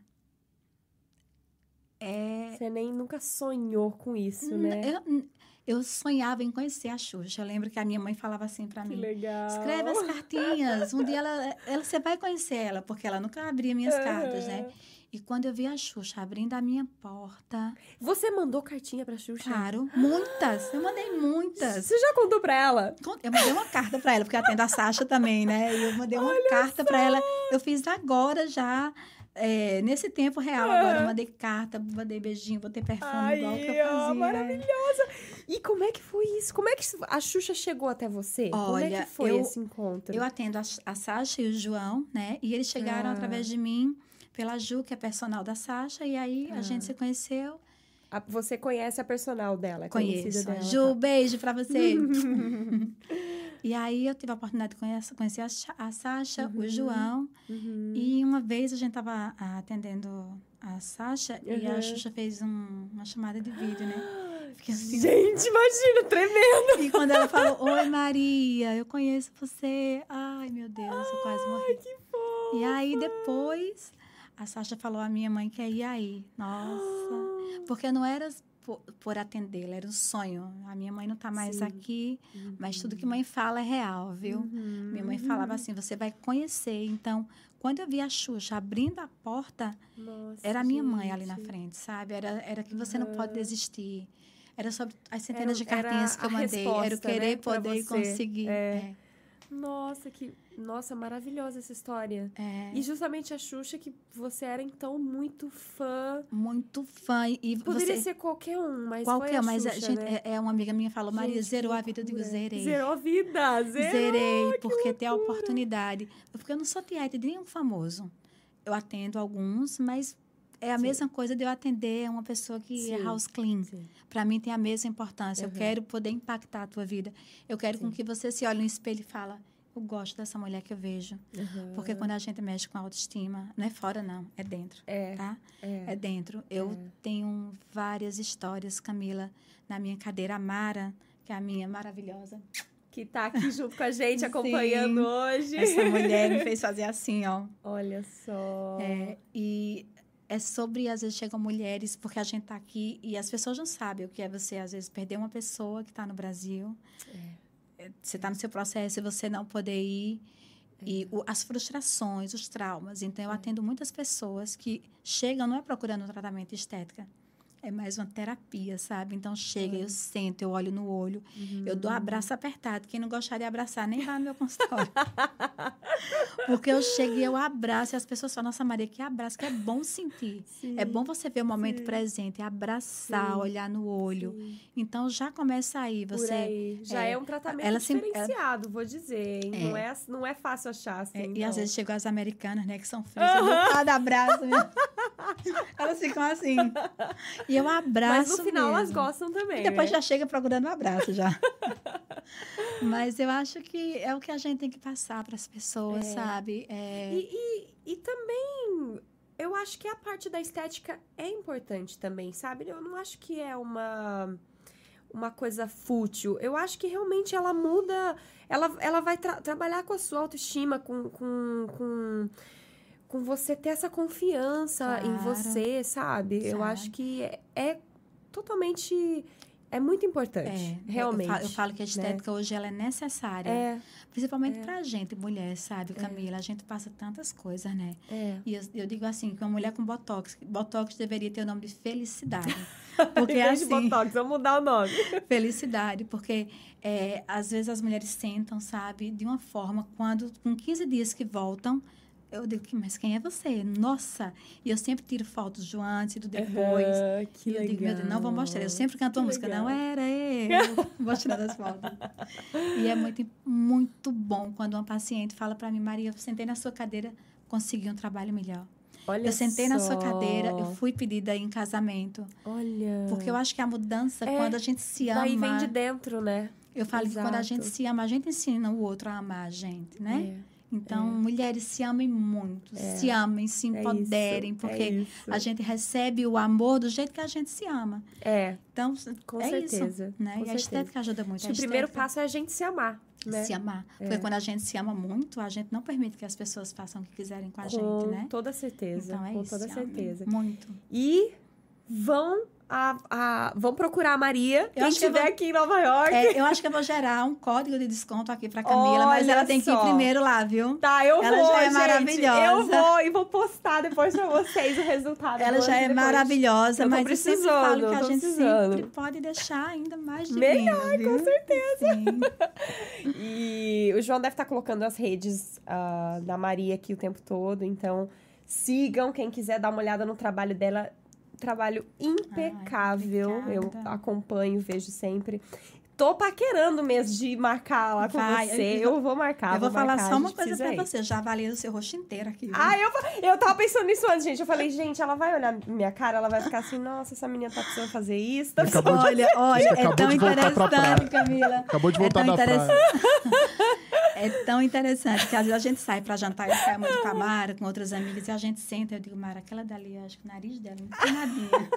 é, Você nem nunca sonhou com isso, N- né? eu, eu sonhava em conhecer a Xuxa. Eu lembro que a minha mãe falava assim para Que mim. legal. Escreve as cartinhas. Um dia ela, ela, você vai conhecer ela, porque ela nunca abria minhas cartas, né? E quando eu vi a Xuxa abrindo a minha porta, Você mandou cartinha pra Xuxa? claro, muitas. Eu mandei muitas. Você já contou pra ela? Eu mandei uma carta para ela, porque eu atendo a Sasha também, né? E eu mandei uma carta para ela. Eu fiz agora já, é, nesse tempo real agora. Eu mandei carta, mandei beijinho, botei perfume Ai, igual que eu ó, fazia. maravilhosa. E como é que foi isso? Como é que a Xuxa chegou até você? como é Olha, que foi eu- esse encontro? Eu atendo a, a Sasha e o João, né? E eles chegaram Ah. através de mim, pela Ju, que é personal da Sasha. E aí Ah. a gente se conheceu. A- você conhece a personal dela? é conhecida Conheço. Dela, Ju, tá? beijo pra você. <laughs> e aí eu tive a oportunidade de conhecer, conhecer a, a Sasha, Uhum. o João. Uhum. E uma vez a gente tava ah, atendendo a Sasha e a Uhum. Xuxa fez um- uma chamada de vídeo, né? <gasps> Fiquei assim. Gente, imagina, tremendo. E quando ela falou, oi Maria, eu conheço você. Ai, meu Deus, eu quase morri. Que fofo. E aí depois a Sasha falou à minha mãe que ia ir aí. Nossa. <gasps> Porque não era por, por atendê-la, era um sonho. A minha mãe não tá mais Sim. aqui, mas tudo que mãe fala é real, viu? Uhum. Minha mãe falava assim: você vai conhecer. Então, quando eu vi a Xuxa abrindo a porta, Nossa, era a minha mãe ali na gente. frente, sabe? Era, era que você não pode desistir. Era sobre as centenas Era- de cartinhas que eu mandei. era o resposta, querer né, poder você. conseguir. É. É. Nossa, que. Nossa, maravilhosa essa história. É, E justamente a Xuxa, que você era então muito fã. muito fã. E Poderia você, ser qualquer um, mas. qualquer, foi a mas a Xuxa, gente, né? é, é uma amiga minha falou, Maria, Gente, zerou a vida. Eu digo, zerei. Zerou a vida, zerou. Zerei, porque tem a oportunidade. Porque eu não sou tiete de nenhum famoso. Eu atendo alguns, mas é a Sim. mesma coisa de eu atender uma pessoa que é Sim. house clean. Para mim tem a mesma importância. Uhum. Eu quero poder impactar a tua vida. Eu quero com Sim. que você se olhe no espelho e fala, eu gosto dessa mulher que eu vejo. Uhum. Porque quando a gente mexe com autoestima, não é fora não, é dentro, É, tá? é. É dentro. Eu tenho várias histórias, Camila, na minha cadeira. A Mara, que é a minha maravilhosa. Que tá aqui <laughs> junto com a gente, Sim. acompanhando hoje. Essa mulher me <laughs> fez fazer assim, ó. Olha só. É, e é sobre, às vezes, chegam mulheres, porque a gente tá aqui e as pessoas não sabem o que é você, às vezes, perder uma pessoa que está no Brasil. É, Você está no seu processo e você não poder ir. E o- as frustrações, os traumas. Então, eu atendo muitas pessoas que chegam, não é procurando um tratamento estética. É mais uma terapia, sabe? Então, chega, eu sento, eu olho no olho, eu dou abraço apertado. Quem não gostar de abraçar, nem vá no meu consultório. <laughs> Porque eu chego e eu abraço e as pessoas falam, nossa, Maria, que abraço, que é bom sentir. Sim, É bom você ver o momento sim. presente, abraçar, Sim. olhar no olho. Então, já começa aí, Por você... aí. Já é, é, um tratamento ela diferenciado, vou dizer. hein? É. Não, é, não é fácil achar, assim. É, e às vezes chegam as americanas, né, que são frias, dou cada abraço, né? <laughs> Elas ficam assim. E eu abraço Mas no final elas mesmo. gostam também. E depois né? já chega procurando um abraço já. <laughs> Mas eu acho que é o que a gente tem que passar para as pessoas, É. sabe? É, E, e, e também, eu acho que a parte da estética é importante também, sabe? Eu não acho que é uma, uma coisa fútil. Eu acho que realmente ela muda, ela, ela vai tra- trabalhar com a sua autoestima, com, com, com, com você ter essa confiança em Claro. você, sabe? Eu Sabe. acho que é, é totalmente, é muito importante, é, realmente. Eu falo, eu falo que a estética hoje ela é necessária. É, Principalmente É. pra gente, mulher, sabe, Camila? A gente passa tantas coisas, né? é. E eu, eu digo assim, que uma mulher com botox, botox deveria ter o nome de felicidade. <laughs> Porque Em vez de assim, Botox, vamos mudar o nome. <laughs> felicidade, porque é, às vezes as mulheres sentam, sabe, de uma forma, quando com 15 dias que voltam, eu digo, mas quem é você? Nossa! E eu sempre tiro fotos do antes e do depois. Aham, que E eu digo, meu Deus, não vou mostrar. Eu sempre canto uma música, legal. não era eu. <laughs> Vou tirar das fotos. E é muito, muito bom quando uma paciente fala para mim, Maria, eu sentei na sua cadeira, consegui um trabalho melhor. Olha eu sentei na sua só. cadeira, eu fui pedida em casamento. Olha. Porque eu acho que a mudança, É, quando a gente se ama. Daí vem de dentro, né? Eu falo que quando a Exato. gente se ama, a gente ensina o outro a amar a gente, né? É, Então, mulheres se amem muito, É. se amem, se é empoderem, isso, porque é isso. a gente recebe o amor do jeito que a gente se ama. É, Então, com é certeza. isso, né? com e a certeza. estética ajuda muito. Acho que a o primeiro passo é a gente se amar, né? se amar. Porque quando a gente se ama muito, a gente não permite que as pessoas façam o que quiserem com a com gente, né? toda certeza. Então é com isso. toda se amem certeza. Muito. E vão, a, a- vão procurar a Maria. Quem acho que eu estiver vou- aqui em Nova York. É, eu acho que eu vou gerar um código de desconto aqui pra Camila, mas Olha ela tem que ir primeiro lá, viu? Tá, eu Ela vou, já é gente. maravilhosa. Eu vou e vou postar depois pra vocês o resultado. Ela já é maravilhosa, Eu mas eu sempre falo que a gente precisando. sempre pode deixar ainda mais divina, Melhor, viu? com certeza. <laughs> E o João deve estar colocando as redes ah, da Maria aqui o tempo todo, então sigam quem quiser dar uma olhada no trabalho dela. Trabalho impecável. Ai, eu acompanho, vejo sempre. Tô paquerando mesmo de marcar lá com Vai, você. eu- Eu vou marcar. eu vou falar marcar, só uma coisa pra ir. você. Já avalei o seu rosto inteiro aqui. viu? Ah, eu, eu tava pensando nisso antes, gente. Eu falei, gente, ela vai olhar minha cara, ela vai ficar assim, nossa, essa menina tá precisando fazer isso. Tá Acabou de- Olha, olha, Acabou é tão de voltar pra interessante, Camila. Acabou de voltar é tão da praia. <laughs> É tão interessante que às vezes a gente sai pra jantar, eu saio muito com a Mara, com outras amigas, e a gente senta, eu digo, Mara, aquela dali, acho que o nariz dela não tem nadinha.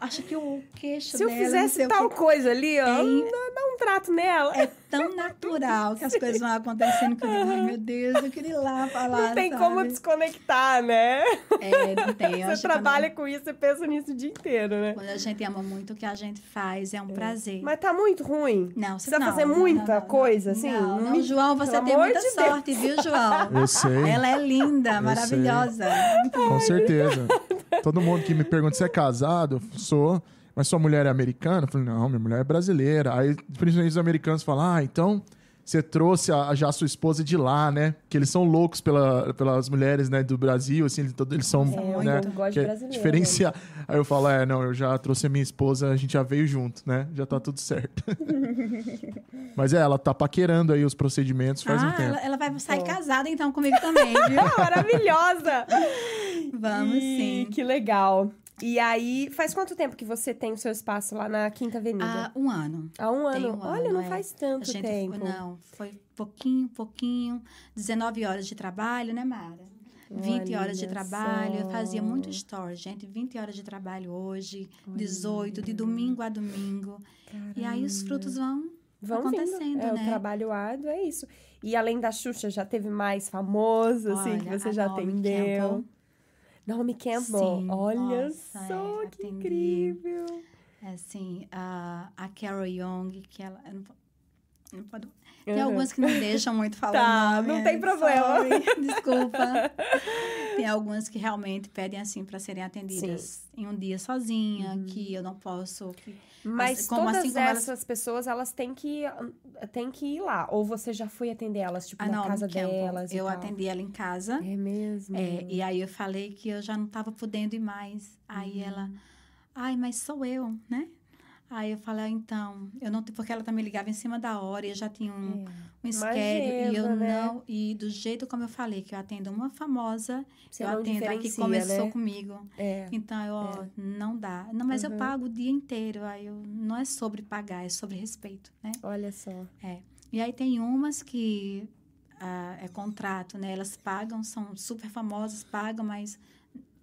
Acho que o queixo Se eu dela, fizesse tal quê. coisa ali, ó, É dá, um trato nela. É tão natural que as coisas vão acontecendo que eu digo, ai meu Deus, eu queria ir lá falar. Não tem sabe? como desconectar, né? É, não tem. Eu Você que trabalha com isso, você pensa nisso o dia inteiro, né? Quando, quando a gente ama muito o que a gente faz, é um prazer. Mas tá muito ruim. Não, Precisa não, fazer não, muita não, coisa, não. assim? Não, não, João, você Pelo tem muita de Deus. sorte, viu, João? <laughs> Eu sei. Ela é linda, maravilhosa. Muito Com certeza. Todo mundo que me pergunta se é casado, eu sou. Mas sua mulher é americana? Eu falei, não, minha mulher é brasileira. Aí, principalmente os americanos falam, ah, então você trouxe a, já a sua esposa de lá, né? Que eles são loucos pela, pelas mulheres, né, do Brasil, assim, eles, eles são, É, né? gosto que é diferenciar. Aí eu falo, é, não, eu já trouxe a minha esposa, a gente já veio junto, né? Já tá tudo certo. <laughs> Mas é, ela tá paquerando aí os procedimentos faz ah, um tempo. ela, ela vai sair casada então comigo também, viu? <laughs> Maravilhosa! Vamos Ih, sim. Que legal. E aí, faz quanto tempo que você tem o seu espaço lá na Quinta Há Avenida? um ano. Há um ano. um Olha, ano, não é. faz tanto gente tempo. Foi, não, foi pouquinho, pouquinho. 19 horas de trabalho, né, Mara? 20 horas de Olha trabalho. Eu fazia só. muito story, gente. 20 horas de trabalho hoje, 18, de domingo a domingo. E aí os frutos vão Vão acontecendo, vindo. É, né? o trabalho árduo é isso. E além da Xuxa, já teve mais famoso, assim, que Olha, você a já Naomi atendeu? Naomi Campbell. Sim, Olha nossa, só, é, que atendi. incrível. É assim, a, a Carol Young, que ela. eu não, não pode- Tem Uhum. algumas que não deixam muito falar Tá, nome. não é, tem problema. sorry, <laughs> desculpa. Tem algumas que realmente pedem assim para serem atendidas em um dia sozinha, Uhum. que eu não posso. que- Mas como- todas assim como essas elas- pessoas, elas têm que, têm que ir lá. Ou você já foi atender elas, tipo, Ah, na não, casa delas eu atendi ela em casa. É mesmo? é, e aí eu falei que eu já não estava podendo ir mais. Aí Uhum. ela, ai, mas sou eu, né? Aí eu falei, ah, então, eu não porque ela também ligava em cima da hora e eu já tinha um, É. um e eu né? não e do jeito como eu falei que eu atendo uma famosa Você eu atendo a que começou né? comigo É. então eu ó, não dá não mas Uhum. eu pago o dia inteiro aí eu não é sobre pagar é sobre respeito né Olha só. e aí tem umas que ah, é contrato né elas pagam são super famosas pagam mas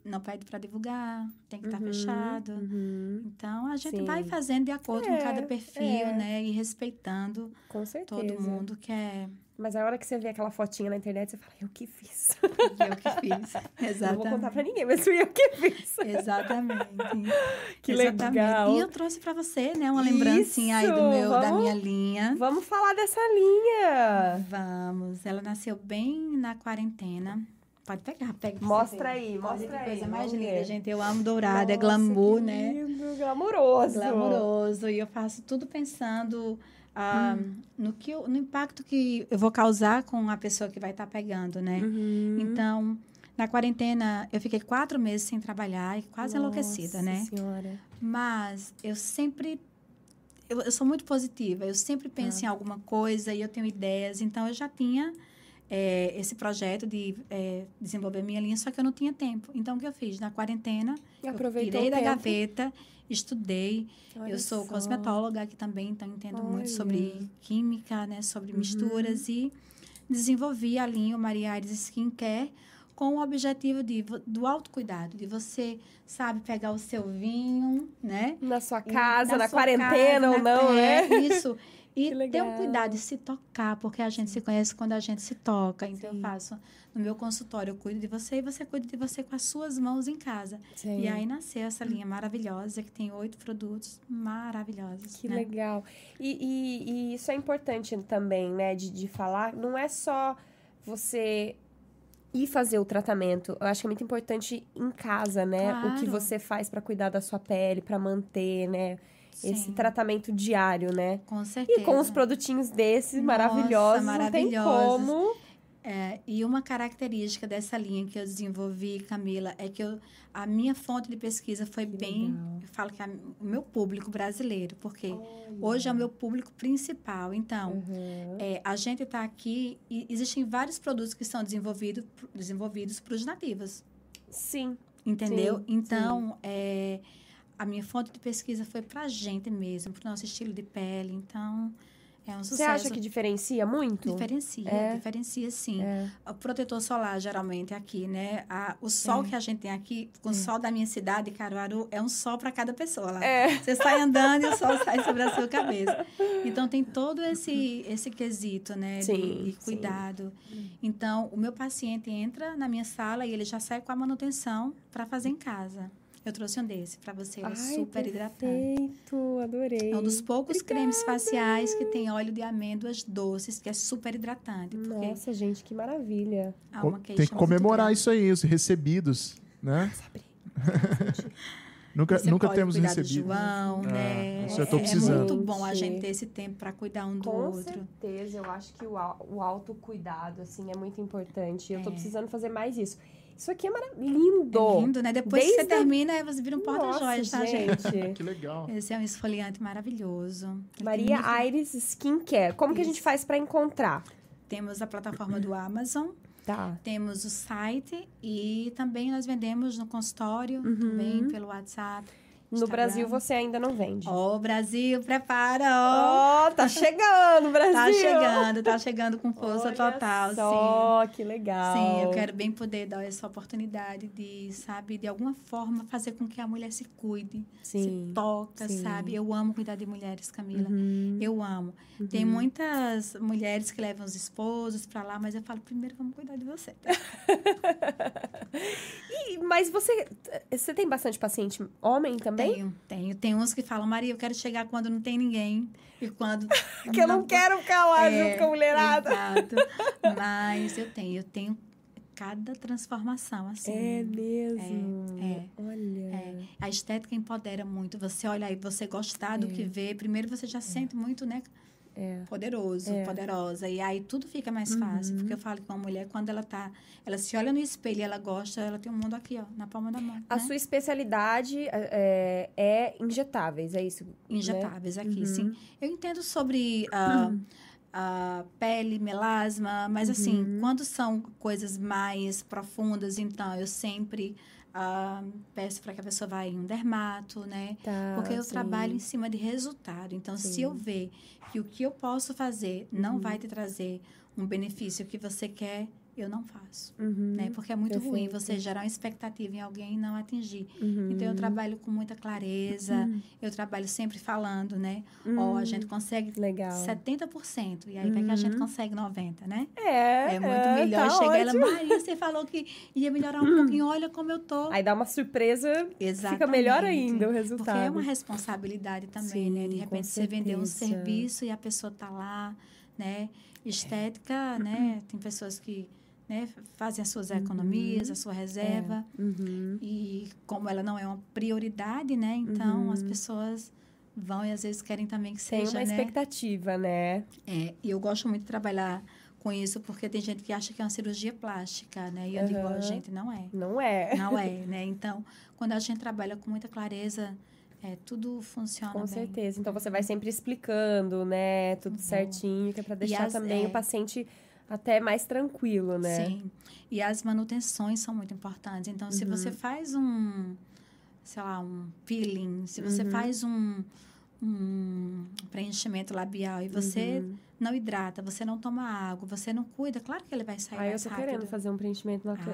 não pede para divulgar tem que estar Uhum, fechado uhum. então a gente Sim. vai fazendo de acordo com É, cada perfil é. né e respeitando Com todo mundo que é Mas a hora que você vê aquela fotinha na internet, você fala, eu que fiz. eu que fiz. <laughs> Não vou contar Exatamente. pra ninguém, mas fui eu que fiz. Exatamente. <laughs> Que Exatamente. legal. E eu trouxe para você, né, uma lembrancinha aí do Isso, meu, da vamos- minha linha. Vamos falar dessa linha. Vamos. Ela nasceu bem na quarentena. Pode pegar, pega. Mostra aí, Olha mostra que aí, coisa mais linda, ver. gente. Eu amo dourada, é Nossa, glamour, que né? lindo, Glamouroso. Glamouroso. E eu faço tudo pensando ah, Hum. no, que eu- no impacto que eu vou causar com a pessoa que vai estar pegando, né? Uhum. Então, na quarentena, eu fiquei quatro meses sem trabalhar e quase enlouquecida, Nossa né? Senhora. Mas eu sempre. Eu, eu sou muito positiva, eu sempre penso Ah. em alguma coisa e eu tenho ideias. Então, eu já tinha eh, esse projeto de eh, desenvolver minha linha, só que eu não tinha tempo. Então, o que eu fiz? Na quarentena, E eu tirei da gaveta, estudei. Olha eu sou só. cosmetóloga aqui também, então entendo Olha. muito sobre química, né? Sobre Uhum. misturas e desenvolvi a linha Maria Aires Skincare com o objetivo de, do autocuidado, de você, sabe, pegar o seu vinho, né? Na sua casa, na, sua quarentena casa, ou na não, né? Isso. <laughs> E ter legal. cuidado de se tocar, porque a gente se conhece quando a gente se toca. Então, Sim. eu faço no meu consultório, eu cuido de você e você cuida de você com as suas mãos em casa. Sim. E aí nasceu essa linha maravilhosa, que tem oito produtos maravilhosos. Que né? legal. E, e- e isso é importante também, né, de, de falar. Não é só você ir fazer o tratamento. Eu acho que é muito importante em casa, né? O que Claro. você faz pra cuidar da sua pele, pra manter, né? Esse Sim, tratamento diário, né? Com certeza. E com os produtinhos desses Nossa, maravilhosos, não tem maravilhosos. como. É, e uma característica dessa linha que eu desenvolvi, Camila, é que eu, a minha fonte de pesquisa foi Que bem. legal. Eu falo que a- o meu público brasileiro, porque hoje é o meu público principal. Então, Uhum. é, a gente está aqui e existem vários produtos que são desenvolvido, desenvolvidos para os nativos. Sim. Entendeu? Sim, então, é, a minha fonte de pesquisa foi para a gente mesmo, para o nosso estilo de pele. Então, é um sucesso. Você acha que diferencia muito? Diferencia, É? diferencia sim. É. O protetor solar, geralmente, aqui, né? A- o sol É. que a gente tem aqui, com o sol da minha cidade, Caruaru, é um sol para cada pessoa lá. É. Você sai andando e o sol <laughs> sai sobre a sua cabeça. Então, tem todo esse, esse quesito, né? de- Sim, de, sim. cuidado. Então, o meu paciente entra na minha sala e ele já sai com a manutenção para fazer em casa. Eu trouxe um desse para você, ele é Ai, super hidratante. Perfeito, adorei. É um dos poucos cremes faciais que tem óleo de amêndoas doces, que é super hidratante. Porque Nossa, gente, que maravilha. há uma Tem que comemorar isso aí, os recebidos, né? Sabe? <laughs> Nunca, Você nunca pode temos recebido. João, É, né? isso eu tô É precisando. muito bom a Gente. ter esse tempo para cuidar um do Com outro. certeza, eu acho que o, o autocuidado, assim, é muito importante. Eu tô É. precisando fazer mais isso. Isso aqui é lindo. É lindo, né? Depois que Desde você a- termina, você vira um porta-joias, tá, gente? gente. <laughs> Que legal. Esse é um esfoliante maravilhoso. Maria muito- Aires Skincare. Como que a gente Isso. faz pra encontrar? Temos a plataforma do Amazon, Tá. temos o site e também nós vendemos no consultório, Uhum. também pelo WhatsApp. No Instagram. Brasil você ainda não vende. Ó, Brasil, prepara, ó. Ó, tá chegando, <laughs> Brasil! Tá chegando, tá chegando com força Olha total, sim. só, que legal. Sim, eu quero bem poder dar essa oportunidade de, sabe, de alguma forma fazer com que a mulher se cuide, Sim. se toca, sim. sabe? Eu amo cuidar de mulheres, Camila. Uhum. Eu amo. Tem muitas mulheres que levam os esposos pra lá, mas eu falo, primeiro vamos cuidar de você. <laughs> E- mas você, você tem bastante paciente homem também? Tenho, tenho. Tem uns que falam, Maria, eu quero chegar quando não tem ninguém. E quando. <laughs> Que eu não quero ficar lá É, junto com a mulherada. Exato. Mas eu tenho, eu tenho cada transformação, assim. É mesmo. é. Olha. É, a estética empodera muito. Você olha e você gostar do que vê. Primeiro você já sente muito, né? É. Poderoso, É. poderosa. E aí tudo fica mais fácil. Porque eu falo que uma mulher, quando ela tá. Ela se olha no espelho e ela gosta, ela tem um mundo aqui, ó, na palma da mão. A né? sua especialidade é, é injetáveis, é isso? Injetáveis aqui, Uhum. sim. Eu entendo sobre a, <clears throat> a pele, melasma, mas assim, Uhum. quando são coisas mais profundas, então eu sempre ah, peço para que a pessoa vá em um dermato, né? Tá, Porque eu sim. trabalho em cima de resultado. Então, se Sim. eu ver que o que eu posso fazer não Uhum. vai te trazer um benefício que você quer, eu não faço. Uhum. Né? Porque é muito ruim Perfeito. você gerar uma expectativa em alguém e não atingir. Uhum. Então, eu trabalho com muita clareza, eu trabalho sempre falando, né? Ó, a gente consegue Legal. 70%, e aí vai que a gente consegue 90%, né? É, É muito melhor. tá Chega ela. Maria, você falou que ia melhorar um pouquinho, olha como eu tô. Aí dá uma surpresa, Exatamente. fica melhor ainda o Porque resultado. é uma responsabilidade também, né? De Sim, repente você vender um serviço e a pessoa tá lá, né? Estética, né? Tem pessoas que né, fazem as suas economias, a sua reserva. Uhum. E como ela não é uma prioridade, né? Então Uhum. as pessoas vão e às vezes querem também que Tem seja, uma né? expectativa, né? É, e eu gosto muito de trabalhar com isso porque tem gente que acha que é uma cirurgia plástica, né? E eu digo, ó, gente, não é. Não é. Não é, <laughs> né? Então, quando a gente trabalha com muita clareza, é, tudo funciona Com bem. certeza. Então você vai sempre explicando, né? Tudo certinho, que é pra deixar as- também é. o paciente até mais tranquilo, né? Sim. E as manutenções são muito importantes. Então, se Uhum. você faz um, sei lá, um peeling, se você Uhum. faz um, um preenchimento labial e você Uhum. Não hidrata, você não toma água, você não cuida, claro que ele vai sair eu mais tô rápido. querendo fazer um preenchimento na tô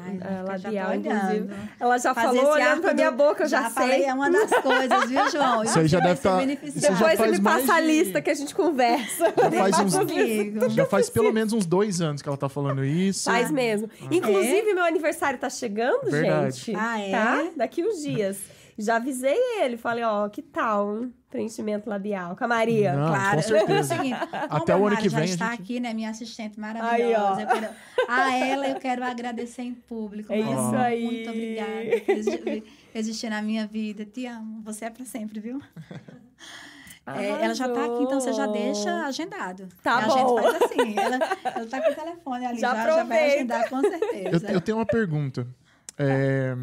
labial, inclusive. Ela já Fazer falou olhando pra minha boca, eu já, já falei, sei. é uma das coisas, viu, João? Isso aí já deve se tá- Depois você me passa a de- lista que a gente conversa. Já faz uns, comigo. já faz pelo menos uns dois anos que ela tá falando isso. Faz mesmo. Inclusive, meu aniversário tá chegando, Verdade. gente. Ah, é? Tá? Daqui uns dias. Já avisei ele, falei, ó, que tal um preenchimento labial com a Maria? Não, Claro. com certeza. É o seguinte, <laughs> Até o a ano que já vem a está gente- aqui, né? Minha assistente Aí, maravilhosa. ó. Eu quero- a ela eu quero agradecer em público. É isso aí. Muito obrigada por exi- existir na minha vida. Te amo. Você é para sempre, viu? <laughs> É, ela já tá aqui, então você já deixa agendado. Tá a bom. gente faz assim. Ela, ela tá com o telefone ali, Já já, já, vai aproveita. agendar com Eu, certeza. eu tenho uma pergunta. É,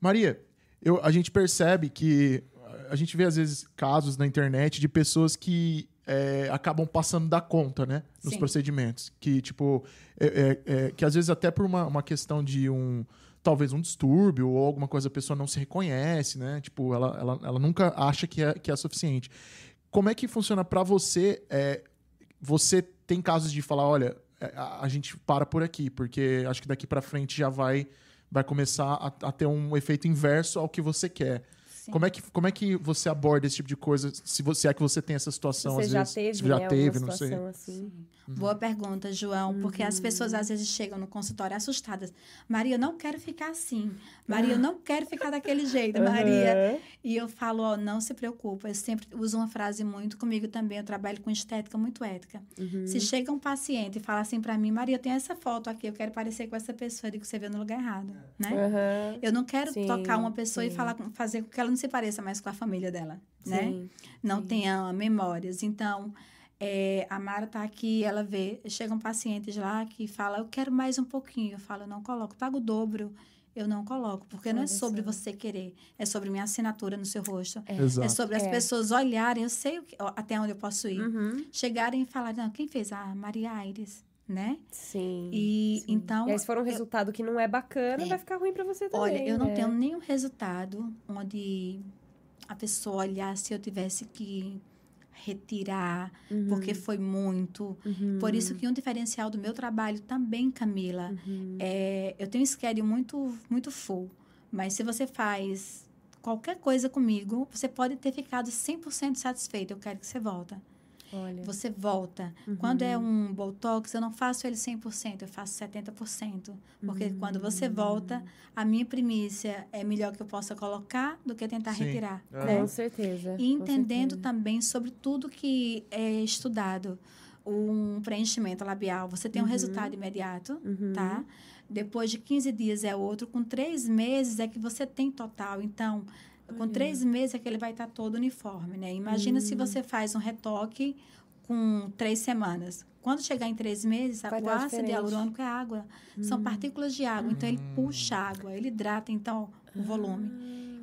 Maria, eu, a gente percebe que a gente vê às vezes casos na internet de pessoas que é, acabam passando da conta, né? Nos Sim. procedimentos. Que, tipo, é- é- é, que às vezes até por uma, uma questão de um. Talvez um distúrbio ou alguma coisa a pessoa não se reconhece, né? Tipo, ela, ela, ela nunca acha que é, que é suficiente. Como é que funciona pra você? é, você tem casos de falar, olha, é, a, a gente para por aqui, porque acho que daqui pra frente já vai, vai começar a, a ter um efeito inverso ao que você quer. Sim. Como é, que, como é que você aborda esse tipo de coisa? Se você é que você tem essa situação, Você às já vezes. teve, se já né, teve, não sei. situação assim? Boa pergunta, João, porque as pessoas Uhum. às vezes chegam no consultório assustadas. Maria, eu não quero ficar assim. Maria, eu não quero ficar daquele jeito, <laughs> Maria. Aham. E eu falo, ó, não se preocupa. Eu sempre uso uma frase muito comigo também. Eu trabalho com estética muito ética. Uhum. Se chega um paciente e fala assim pra mim, Maria, eu tenho essa foto aqui, eu quero parecer com essa pessoa. Eu digo, você veio no lugar errado, né? Eu não quero Sim, tocar uma pessoa e sim. falar, com- fazer com que ela se pareça mais com a família dela, né? Sim, Não sim. tenha memórias. Então, é, a Mara tá aqui, ela vê, chegam pacientes lá que fala, eu quero mais um pouquinho. Eu falo, não coloco, pago o dobro. Eu não coloco, porque não é sobre você querer, é sobre minha assinatura no seu rosto. É, Exato. sobre as É. pessoas olharem, eu sei o que- até onde eu posso ir. Uhum. Chegarem e falarem, não, quem fez? Ah, Maria Aires, né? Sim. E sim. então. E aí, se for um eu- resultado que não é bacana, É. vai ficar ruim pra você também. Olha, eu não né? tenho nenhum resultado onde a pessoa olhar se eu tivesse que retirar, Uhum, porque foi muito. uhum, Por isso que um diferencial do meu trabalho também, Camila, uhum. é, eu tenho um schedule muito, muito full. Mas se você faz qualquer coisa comigo, você pode ter ficado 100% satisfeito. Eu quero que você volta. Olha. Você volta. Uhum. Quando é um Botox, eu não faço ele 100%, eu faço 70%. Porque Uhum. quando você volta, a minha primícia é melhor que eu possa colocar do que tentar Sim. retirar. É. né? Com certeza. E entendendo certeza. também sobre tudo que é estudado. Um preenchimento labial, você tem um Uhum. resultado imediato, Uhum. tá? Depois de 15 dias é outro, com três meses é que você tem total. Então, com Olha. três meses é que ele vai estar todo uniforme, né? Imagina Hum. se você faz um retoque com três semanas. Quando chegar em três meses, Vai o tá ácido hialurônico é água. São partículas de água. Então, ele puxa água, ele hidrata, então, o volume.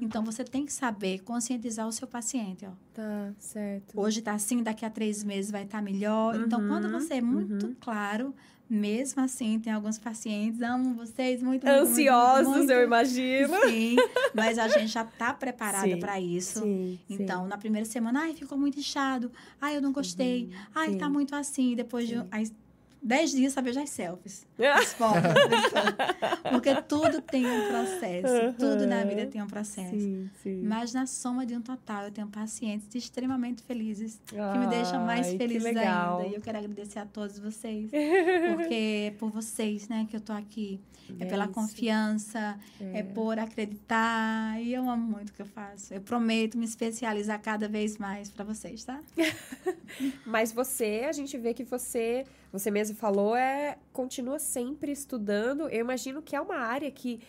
Então, você tem que saber conscientizar o seu paciente, ó. Tá, certo. Hoje tá assim, daqui a três meses vai estar melhor. Então, quando Uhum, você é muito uhum. claro, mesmo assim, tem alguns pacientes, amo vocês muito, muito, muito, Ansiosos, muito, eu imagino. Sim, mas a gente já tá preparada Sim, para isso. Sim, Então, na primeira semana, ai, ficou muito inchado. Ai, eu não gostei. ai, tá sim. muito assim. Depois de Sim. aí, dez dias, sabe, já <laughs> as selfies. As fotos. Porque tudo tem um processo. Tudo na vida tem um processo. Sim, sim. Mas na soma de um total, eu tenho pacientes extremamente felizes, que me deixam mais feliz ainda. E eu quero agradecer a todos vocês, <laughs> porque é por vocês, né, que eu tô aqui. É, pela isso. confiança, é. por acreditar. E eu amo muito o que eu faço. Eu prometo me especializar cada vez mais para vocês, tá? <laughs> Mas você, a gente vê que você, você mesmo falou, é continua sempre estudando. Eu imagino que é uma área que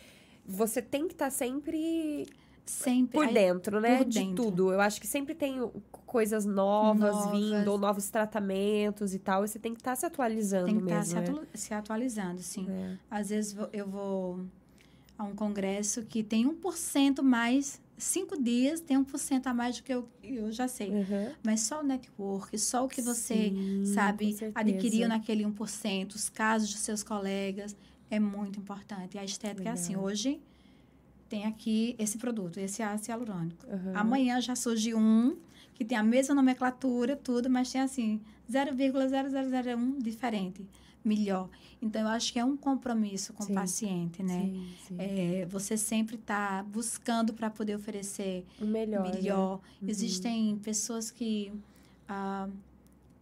você tem que estar sempre Sempre. por Aí- dentro, né? por De dentro. tudo. Eu acho que sempre tem coisas novas, Novas. vindo, ou novos tratamentos e tal. E você tem que estar se atualizando Tem que estar mesmo. se, né? atu- se atualizando, sim. É. Às vezes eu vou a um congresso que tem 1% mais, cinco dias tem 1% a mais do que eu, eu já sei. Uhum. Mas só o network, só o que você, Sim, sabe, adquiriu naquele 1%, os casos dos seus colegas, é muito importante. E a estética é assim, Legal. hoje tem aqui esse produto, esse ácido hialurônico. Uhum. Amanhã já surge um que tem a mesma nomenclatura, tudo, mas tem assim, 0,0001 diferente, melhor. Então, eu acho que é um compromisso com Sim. o paciente, né? Sim, sim. É, você sempre está buscando para poder oferecer o melhor. né? melhor. Uhum. Existem pessoas que ah,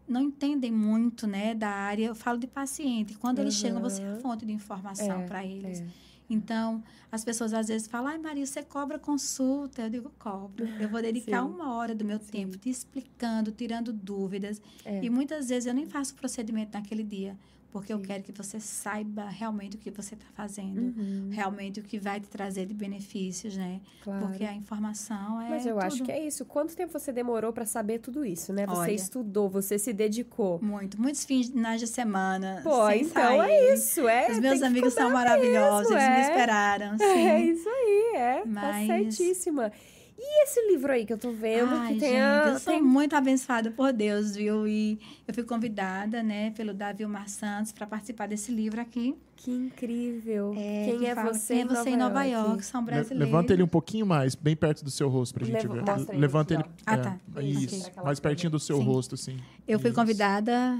não entendem muito né, da área. Eu falo de paciente. Quando eles chegam, você é a Uhum. fonte de informação É, para eles. É. Então, as pessoas às vezes falam, ai Maria, você cobra consulta? Eu digo, cobro. Eu vou dedicar Sim. uma hora do meu tempo te explicando, tirando dúvidas. É. E muitas vezes eu nem faço o procedimento naquele dia, porque eu quero que você saiba realmente o que você está fazendo. Uhum, Realmente o que vai te trazer de benefícios, né? claro. Porque a informação é. Mas eu acho tudo. que é isso. Quanto tempo você demorou pra saber tudo isso, né? Você Olha. estudou, você se dedicou. Muito. Muitos finais de semana. Pô, então sair. é isso. É, Os meus amigos são maravilhosos, mesmo, eles me é. esperaram. <laughs> Sim. É isso aí, é. Tá Mas- certíssima. E esse livro aí que eu tô vendo, Ai, que tem gente, a... eu sou tem- muito abençoada por Deus, viu? E eu fui convidada, né, pelo Davi Omar Santos para participar desse livro aqui. Que incrível. Quem que é fala, você Quem é você em Nova York? São Le- brasileiros. Levanta ele um pouquinho mais, bem perto do seu rosto pra gente Leva- ver. Levanta aqui, ele. ó. Ah, é, tá. Isso. Ok. Mais pertinho do seu Sim. rosto, assim. Eu fui Isso. convidada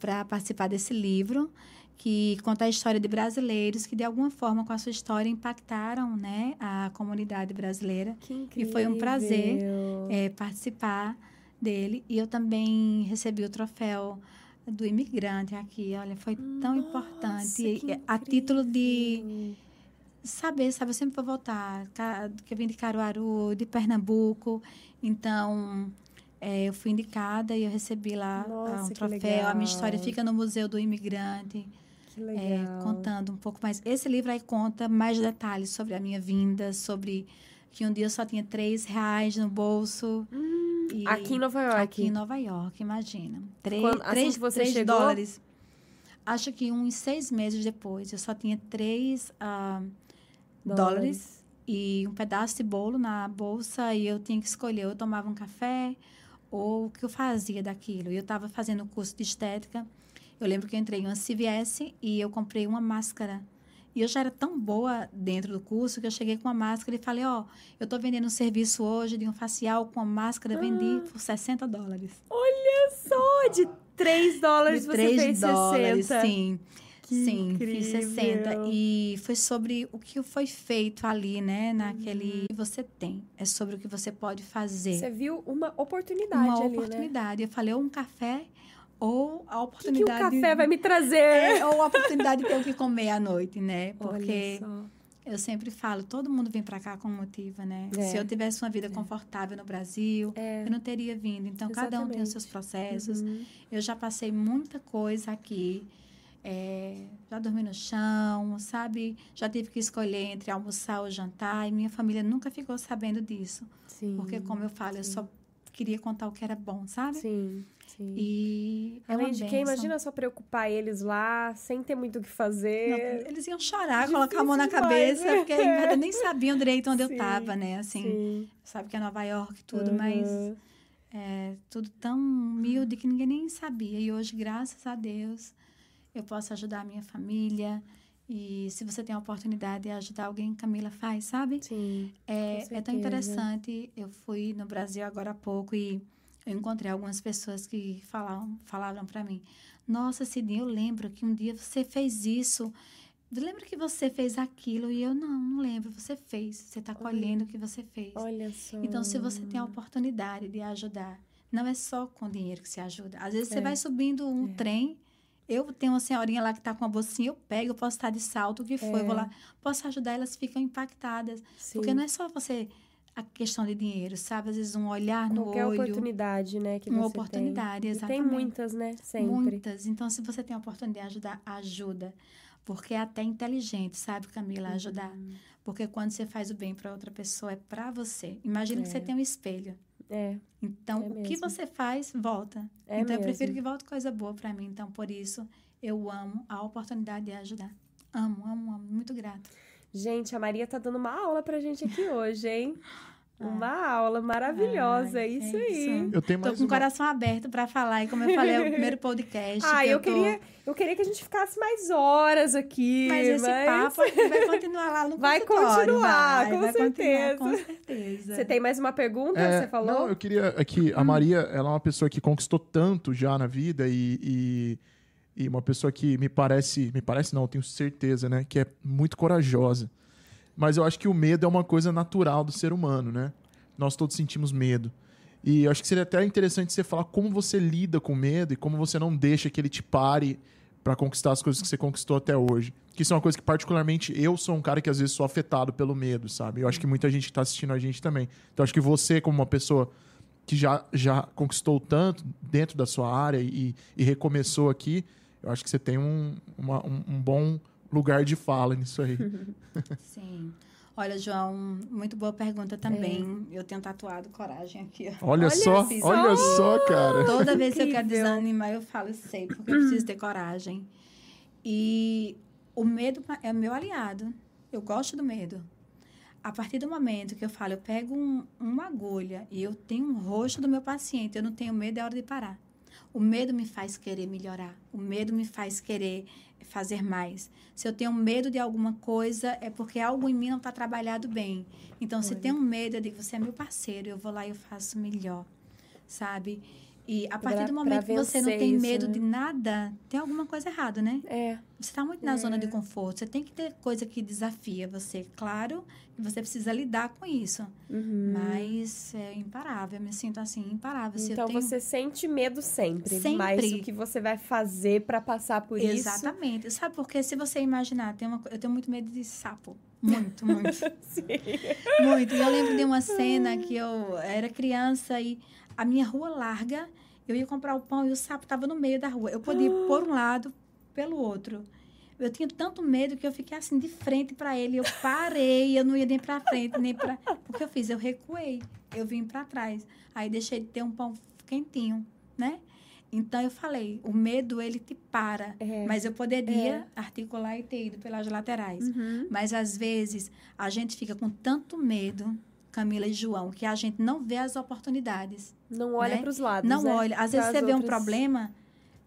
para participar desse livro que conta a história de brasileiros que de alguma forma com a sua história impactaram, né, a comunidade brasileira. Que incrível. E foi um prazer é, participar dele. E eu também recebi o troféu do imigrante aqui. Olha, foi tão Nossa, importante. que E, a título de saber, sabe? Eu sempre vou voltar. Que eu vim de Caruaru, de Pernambuco. Então, é, eu fui indicada e eu recebi lá Nossa, ah, um que troféu. A minha história fica no Museu do Imigrante. Que É, legal. contando um pouco mais. Esse livro aí conta mais detalhes sobre a minha vinda, sobre que um dia eu só tinha três reais no bolso. E- Aqui em Nova York. Aqui em Nova York, imagina. Três, Quando- assim três, que você três chegou? dólares. Acho que uns seis meses depois, eu só tinha três ah, dólares. e um pedaço de bolo na bolsa e eu tinha que escolher. Eu tomava um café ou o que eu fazia daquilo. E eu estava fazendo um curso de estética. Eu lembro que eu entrei em uma CVS e eu comprei uma máscara. E eu já era tão boa dentro do curso que eu cheguei com uma máscara e falei, ó, eu tô vendendo um serviço hoje de um facial com a máscara, vendi por 60 dólares. Olha só, de 3 dólares De você 3 fez dólares, 60. sim. Que sim, fiz 60. incrível. E foi sobre o que foi feito ali, né? Naquele que você tem. É sobre o que você pode fazer. Você viu uma oportunidade Uma ali, né? oportunidade. Eu falei, um café, ou a O que, que o oportunidade. café vai me trazer? É, ou a oportunidade de ter o que comer à noite, né? Porque eu sempre falo, todo mundo vem pra cá com um motivo, né? É. Se eu tivesse uma vida confortável no Brasil, É. eu não teria vindo. Então, cada um tem os seus processos. Uhum. Eu já passei muita coisa aqui. É, já dormi no chão, sabe? Já tive que escolher entre almoçar ou jantar. E minha família nunca ficou sabendo disso. Sim. Porque, como eu falo, eu só queria contar o que era bom, sabe? Sim, sim. E é Além uma de que, imagina só preocupar eles lá, sem ter muito o que Não, fazer. eles iam chorar, Difícil colocar a mão na demais, cabeça, né? <laughs> porque ainda nem sabiam direito onde Sim, eu tava, né? Assim, Sim. sabe que é Nova York e tudo, mas Uhum. é tudo tão humilde que ninguém nem sabia. E hoje, graças a Deus, eu posso ajudar a minha família. E se você tem a oportunidade de ajudar alguém, Camila, faz, sabe? Sim. É, é tão interessante. Eu fui no Brasil agora há pouco e eu encontrei algumas pessoas que falavam, falavam para mim: Nossa, Cidinha, eu lembro que um dia você fez isso. Lembra que você fez aquilo? E eu não, não lembro. Você fez. Você está colhendo o que você fez. Olha só. Então, se você tem a oportunidade de ajudar, não é só com dinheiro que se ajuda. Às vezes É. você vai subindo um É. trem. Eu tenho uma senhorinha lá que está com uma bolsinha, eu pego, eu posso estar de salto, o que foi, eu vou É. lá, posso ajudar, elas ficam impactadas. Sim. Porque não é só você a questão de dinheiro, sabe? Às vezes um olhar no Qualquer olho, oportunidade, né? Que uma você oportunidade, tem. E exatamente. tem muitas, né? Sempre. Muitas. Então, se você tem a oportunidade de ajudar, ajuda. Porque é até inteligente, sabe, Camila, Uhum. ajudar. Porque quando você faz o bem para outra pessoa, é para você. Imagina que É. você tem um espelho. É, Então, É o que mesmo. você faz, volta. é então, eu mesmo. prefiro que volte coisa boa para mim. Então, por isso, eu amo a oportunidade de ajudar. Amo, amo, amo. Muito grata. Gente, a Maria tá dando uma aula pra gente aqui hoje, hein? <laughs> Uma aula maravilhosa, Ai, é isso é aí. Eu tenho Tô mais com o uma... coração aberto para falar. E como eu falei, é o primeiro <laughs> podcast. Ah, que eu, tô- queria, eu queria que a gente ficasse mais horas aqui. Mas esse papo aqui <laughs> vai continuar lá no Vai continuar, vai, com vai certeza. Continuar, com certeza. Você tem mais uma pergunta? É, você falou? Não, eu queria. Aqui, a Maria, ela é uma pessoa que conquistou tanto já na vida e, e, e uma pessoa que me parece. Me parece, não, eu tenho certeza, né? Que é muito corajosa. Mas eu acho que o medo é uma coisa natural do ser humano, né? Nós todos sentimos medo. E eu acho que seria até interessante você falar como você lida com o medo e como você não deixa que ele te pare para conquistar as coisas que você conquistou até hoje. Que isso é uma coisa que, particularmente, eu sou um cara que às vezes sou afetado pelo medo, sabe? Eu acho que muita gente que tá assistindo a gente também. Então, acho que você, como uma pessoa que já, já conquistou tanto dentro da sua área e, e recomeçou aqui, eu acho que você tem um, uma- um, um bom lugar de fala nisso aí. <laughs> Sim. Olha, João, muito boa pergunta também. É. Eu tenho tatuado coragem aqui. Olha, Olha só, olha só, cara. Toda vez que eu quero desanimar, eu falo, sei, porque eu preciso ter coragem. E o medo é meu aliado. Eu gosto do medo. A partir do momento que eu falo, eu pego um- uma agulha e eu tenho um rosto do meu paciente, eu não tenho medo, é hora de parar. O medo me faz querer melhorar. O medo me faz querer fazer mais. Se eu tenho medo de alguma coisa, é porque algo em mim não está trabalhado bem. Então, se tem um medo, eu digo, você é meu parceiro, eu vou lá e eu faço melhor, sabe? E a partir Pra- do momento que você não tem isso, medo né? de nada, tem alguma coisa errada, né? É, Você está muito na zona de conforto. Você tem que ter coisa que desafia você. Claro que você precisa lidar com isso. uhum. Mas é imparável. Eu me sinto assim, imparável. Eu Então tenho... você sente medo sempre, Sempre. Mas o que você vai fazer pra passar por isso? Exatamente. Sabe por quê? Se você imaginar, tem uma... eu tenho muito medo de sapo. Muito, muito. <laughs> Sim. muito. E eu lembro de uma cena que eu era criança e a minha rua larga, eu ia comprar o pão e o sapo estava no meio da rua. Eu podia ir por um lado, pelo outro. Eu tinha tanto medo que eu fiquei assim de frente para ele. Eu parei, eu não ia nem para frente, nem para. <laughs> O que eu fiz? Eu recuei. Eu vim para trás. Aí deixei de ter um pão quentinho, né? Então eu falei, o medo ele te para, É. mas eu poderia É. articular e ter ido pelas laterais. Uhum. Mas às vezes a gente fica com tanto medo, Camila e João, que a gente não vê as oportunidades. Não olha Né? para os lados. Não né? olha. Às vezes Pras você vê um outras- problema,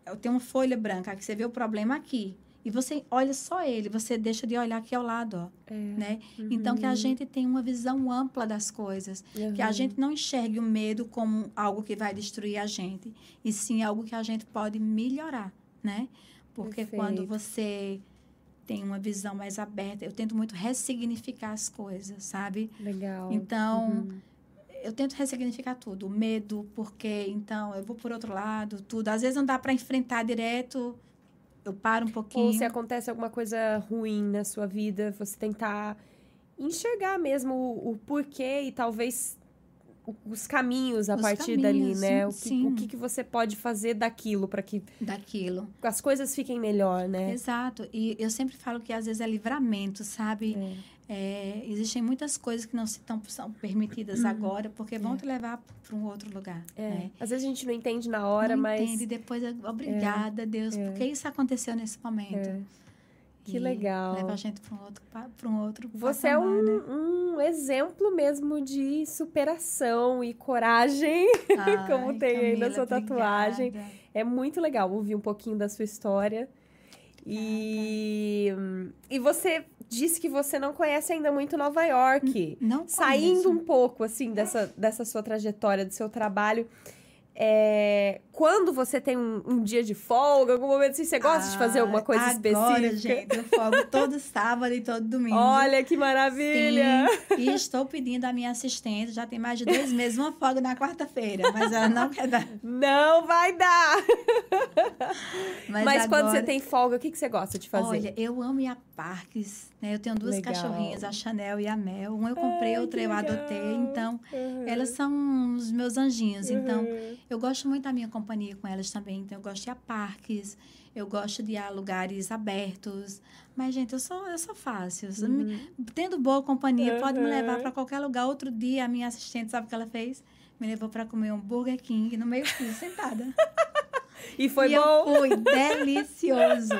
eu tenho uma folha branca, que você vê o problema aqui. E você olha só ele, você deixa de olhar aqui ao lado, ó, É. né? Então que a gente tenha uma visão ampla das coisas, que a Uhum. gente não enxergue o medo como algo que vai destruir a gente, e sim algo que a gente pode melhorar, né? Porque quando Perfeito. você tem uma visão mais aberta, eu tento muito ressignificar as coisas, sabe? Legal. Então, Uhum. eu tento ressignificar tudo. O medo, porque então eu vou por outro lado, tudo. Às vezes não dá para enfrentar direto, eu paro um pouquinho. Ou se acontece alguma coisa ruim na sua vida, você tentar enxergar mesmo o, o porquê e talvez os caminhos a Os partir caminhos, dali, né? O que, o que, você pode fazer daquilo para que Daquilo. as coisas fiquem melhor, né? Exato. E eu sempre falo que às vezes é livramento, sabe? É. É, existem muitas coisas que não se tão, são permitidas agora, porque vão te levar para um outro lugar. Uhum. É. né? Às vezes a gente não entende na hora, não mas entende, depois, obrigada, Deus, porque isso aconteceu nesse momento. É. Que legal. Leva a gente para um outro, pa- pra um outro você é patamar, um, né? um exemplo mesmo de superação e coragem. <laughs> como Ai, tem aí na Camila, sua tatuagem. obrigada. É muito legal ouvir um pouquinho da sua história. E, e você disse que você não conhece ainda muito Nova York. Não Saindo conheço. um pouco, assim, dessa, dessa sua trajetória, do seu trabalho. É, quando você tem um, um dia de folga, algum momento assim, você gosta de fazer alguma coisa Ah, Agora, específica? gente, eu folgo todo <laughs> sábado e todo domingo. Olha que maravilha! Sim, e estou pedindo à minha assistente, já tem mais de dois meses, uma folga na quarta-feira, mas ela não quer dar. Não vai dar! <laughs> Mas, Mas, quando agora- você tem folga, o que, que você gosta de fazer? Olha, eu amo ir a parques, né? Eu tenho duas Legal. cachorrinhas, a Chanel e a Mel. Uma eu comprei, Ai, outra eu adotei. Então, Uhum. elas são os meus anjinhos. Então, Uhum. Eu gosto muito da minha companhia com elas também. Então, eu gosto de ir a parques, eu gosto de ir a lugares abertos. Mas, gente, eu sou, eu sou fácil. Eu Uhum. Tendo boa companhia, pode me Uhum. levar para qualquer lugar. Outro dia, a minha assistente, sabe o que ela fez? Me levou para comer um Burger King no meio-fio, <laughs> sentada. E foi e bom? eu fui delicioso.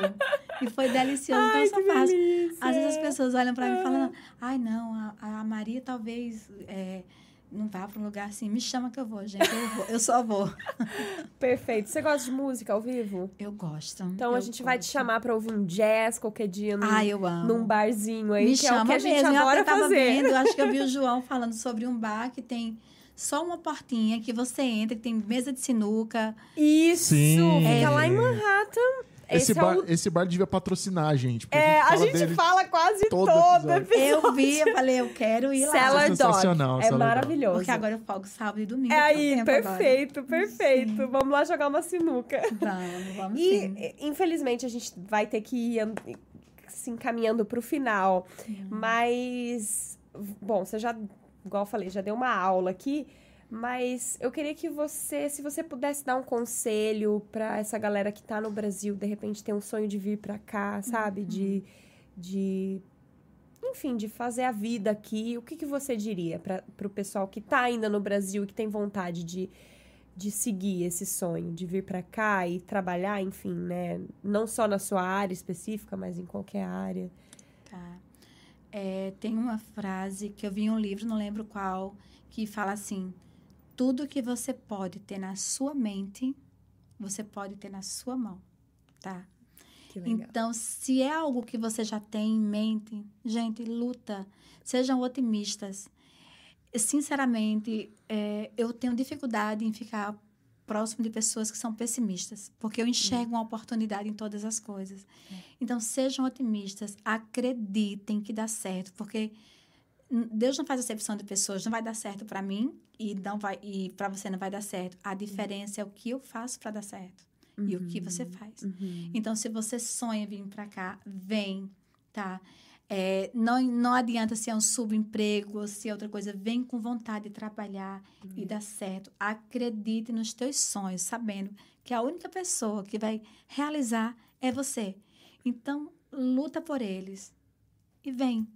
E foi delicioso. então, Ai, eu só que faço. delícia. Às vezes as pessoas olham para mim e falam: ai, não, a, a Maria talvez é, não vá para um lugar assim. Me chama que eu vou, gente. Eu, vou, eu só vou. <laughs> Perfeito. Você gosta de música ao vivo? Eu gosto. Então a eu gente vai te gosto. chamar pra ouvir um jazz qualquer dia num, Ah, eu amo. num barzinho aí, Me que é o chama que a gente mesmo. eu adora tava fazer. vendo, acho que eu vi o <laughs> João falando sobre um bar que tem só uma portinha que você entra, que tem mesa de sinuca. Isso! Sim. Fica É. lá em Manhattan. Esse, Esse, bar, é o... esse bar devia patrocinar a gente. É, a fala gente fala quase todo todo, episódio. episódio. Eu vi, eu falei, eu quero ir lá. Cellar Sensacional, Dog. É Cellar Dog. maravilhoso. Porque agora eu folgo sábado e domingo. É tenho aí, tempo agora. perfeito, perfeito. Sim. Vamos lá jogar uma sinuca. Vamos, vamos E, sim. eh, infelizmente, a gente vai ter que ir se encaminhando pro final. Mas, bom, você já, igual eu falei, já deu uma aula aqui. Mas eu queria que você, se você pudesse dar um conselho pra essa galera que tá no Brasil, de repente tem um sonho de vir pra cá, sabe? De, de, enfim, de fazer a vida aqui. O que, que você diria para pro pessoal que tá ainda no Brasil e que tem vontade de, de seguir esse sonho, de vir pra cá e trabalhar, enfim, né? Não só na sua área específica, mas em qualquer área. Tá. É, tem uma frase que eu vi em um livro, não lembro qual, que fala assim: tudo que você pode ter na sua mente, você pode ter na sua mão, tá? Que legal. Então, se é algo que você já tem em mente, gente, luta, sejam otimistas. Sinceramente, é, eu tenho dificuldade em ficar próximo de pessoas que são pessimistas, porque eu enxergo uma oportunidade em todas as coisas. Então, sejam otimistas, acreditem que dá certo, porque Deus não faz acepção de pessoas, não vai dar certo para mim e não vai e para você não vai dar certo. A diferença é o que eu faço para dar certo e o que você faz. Uhum. Então, se você sonha vir para cá, vem, tá? É, não, não adianta se é um subemprego ou se é outra coisa. Vem com vontade de trabalhar e dar certo. Acredite nos teus sonhos, sabendo que a única pessoa que vai realizar é você. Então, luta por eles. E vem.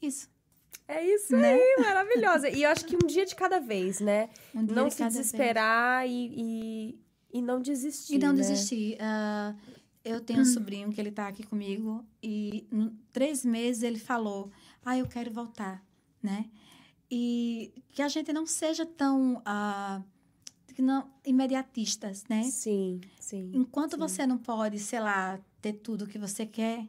Isso. É isso Né? aí, maravilhosa. E eu acho que um dia de cada vez, né? Um dia não de se cada vez. desesperar e, e, e não desistir. E não né? desistir. Ah, eu tenho um sobrinho que ele tá aqui comigo e em três meses ele falou: Ah, eu quero voltar, né? E que a gente não seja tão ah, que não, imediatistas, né? Sim, sim. Enquanto sim. você não pode, sei lá, ter tudo que você quer,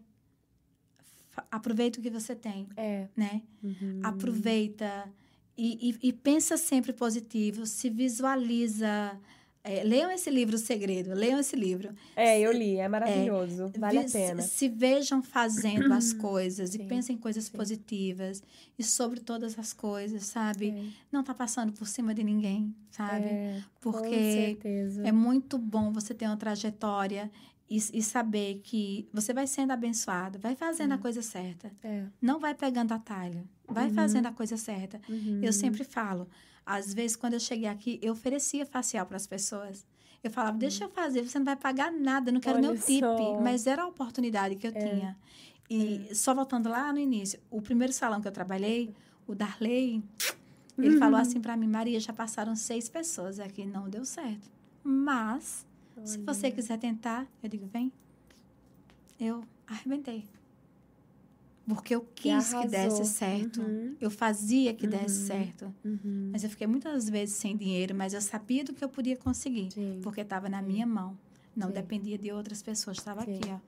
aproveita o que você tem, É. né? Uhum. aproveita e, e- e pensa sempre positivo, se visualiza. É, leiam esse livro, O Segredo, leiam esse livro. É, eu li, é maravilhoso. Vale a pena. Se, se vejam fazendo as <clears throat> coisas Sim, e pensem em coisas sim. positivas e sobre todas as coisas, sabe? É, Não tá passando por cima de ninguém, sabe? é, Porque é muito bom você ter uma trajetória e, e saber que você vai sendo abençoado, vai fazendo a coisa certa. É. Não vai pegando atalho, vai Uhum. fazendo a coisa certa. Uhum. Eu sempre falo, às vezes quando eu cheguei aqui, eu oferecia facial para as pessoas. Eu falava, deixa eu fazer, você não vai pagar nada, não quero Olha nem o tip. só. Mas era a oportunidade que eu É. tinha. E só voltando lá no início, o primeiro salão que eu trabalhei, o Darley, ele Uhum. falou assim para mim, Maria, já passaram seis pessoas aqui, não deu certo. Mas, se Olha. você quiser tentar, eu digo, vem. Eu arrebentei. Porque eu quis que, desse certo. Uhum. Eu fazia que desse Uhum. certo. Uhum. Mas eu fiquei muitas vezes sem dinheiro, mas eu sabia do que eu podia conseguir. Sim. Porque estava na minha mão. Não Sim. dependia de outras pessoas. Estava Sim. aqui, ó.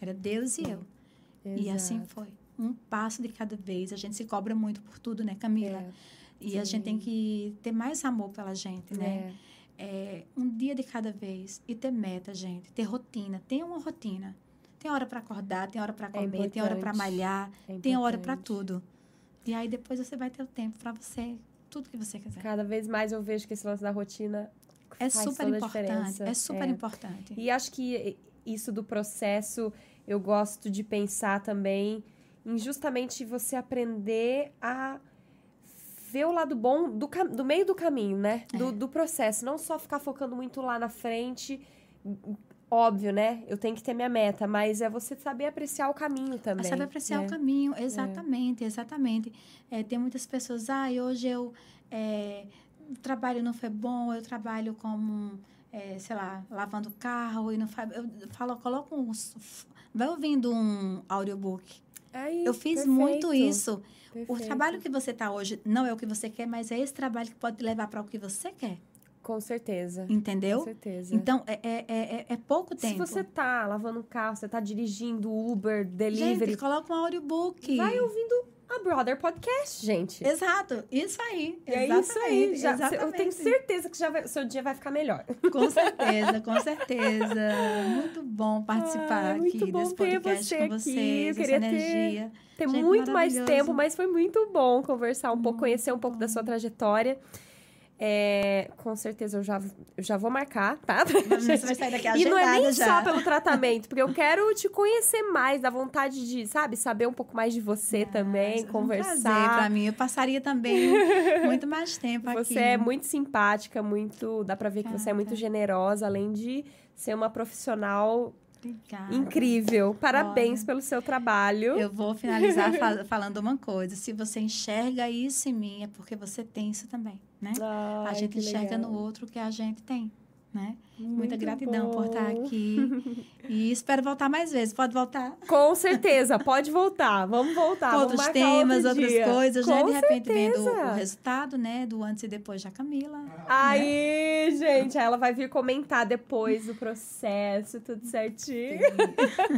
Era Deus e eu. E assim Exato. foi. Um passo de cada vez. A gente se cobra muito por tudo, né, Camila? É, E a gente tem que ter mais amor pela gente, né? é. É, um dia de cada vez. E ter meta, gente. Ter rotina. Tenha uma rotina. Tem hora para acordar, tem hora para comer, tem hora para malhar, É tem hora para tudo. E aí depois você vai ter o tempo para você, tudo que você quiser. Cada vez mais eu vejo que esse lance da rotina É super importante. É super É. importante. E acho que isso do processo, eu gosto de pensar também em justamente você aprender a ver o lado bom do, do meio do caminho, né? É. Do, do processo. Não só ficar focando muito lá na frente. Óbvio, né? Eu tenho que ter minha meta, mas é você saber apreciar o caminho também. Sabe apreciar né? o caminho, exatamente, exatamente. É, tem muitas pessoas, ah, hoje eu é, o trabalho não foi bom, eu trabalho como, é, sei lá, lavando carro e não faz. Eu falo, coloca um. Vai ouvindo um audiobook. Aí, Eu fiz perfeito, muito isso. O perfeito. trabalho que você está hoje não é o que você quer, mas é esse trabalho que pode levar para o que você quer. Com certeza. Com Entendeu? certeza. Então, é, é, é, é pouco Se tempo. você tá lavando um carro, você tá dirigindo Uber, delivery, Gente, coloca um audiobook. vai ouvindo a Brother Podcast, gente. Exato, isso aí. É isso aí. exatamente, Já, eu tenho exatamente. certeza que já vai- seu dia vai ficar melhor. Com <laughs> certeza, com certeza. Muito bom participar Ai, muito aqui bom desse ter podcast você com aqui. vocês, Eu essa queria ter- energia. Tem Gente, muito mais tempo, mas foi muito bom conversar um pouco, conhecer um pouco da sua trajetória. É, com certeza eu já, eu já vou marcar, tá? <laughs> Você vai sair daqui E não é nem já. só pelo tratamento, porque eu quero te conhecer mais, dar vontade de, sabe, saber um pouco mais de você também, Nossa, é conversar. Um pra mim. Eu passaria também muito mais tempo <laughs> aqui. Você é muito simpática, muito. Dá pra ver que você é muito Obrigada. generosa, além de ser uma profissional Obrigada. incrível. Parabéns Olha, pelo seu trabalho. Eu vou finalizar <laughs> fa- falando uma coisa. Se você enxerga isso em mim, é porque você tem isso também, né? a Ai, gente que enxerga legal. no outro o que a gente tem, né? Muito Muita gratidão por estar bom. aqui. <laughs> E espero voltar mais vezes. Pode voltar? Com certeza, pode voltar. Vamos voltar. outros temas, outro outras coisas, né? Com De repente vendo certeza. o resultado, né? Do antes e depois da Camila. Aí, gente, aí ela vai vir comentar depois o processo, tudo certinho.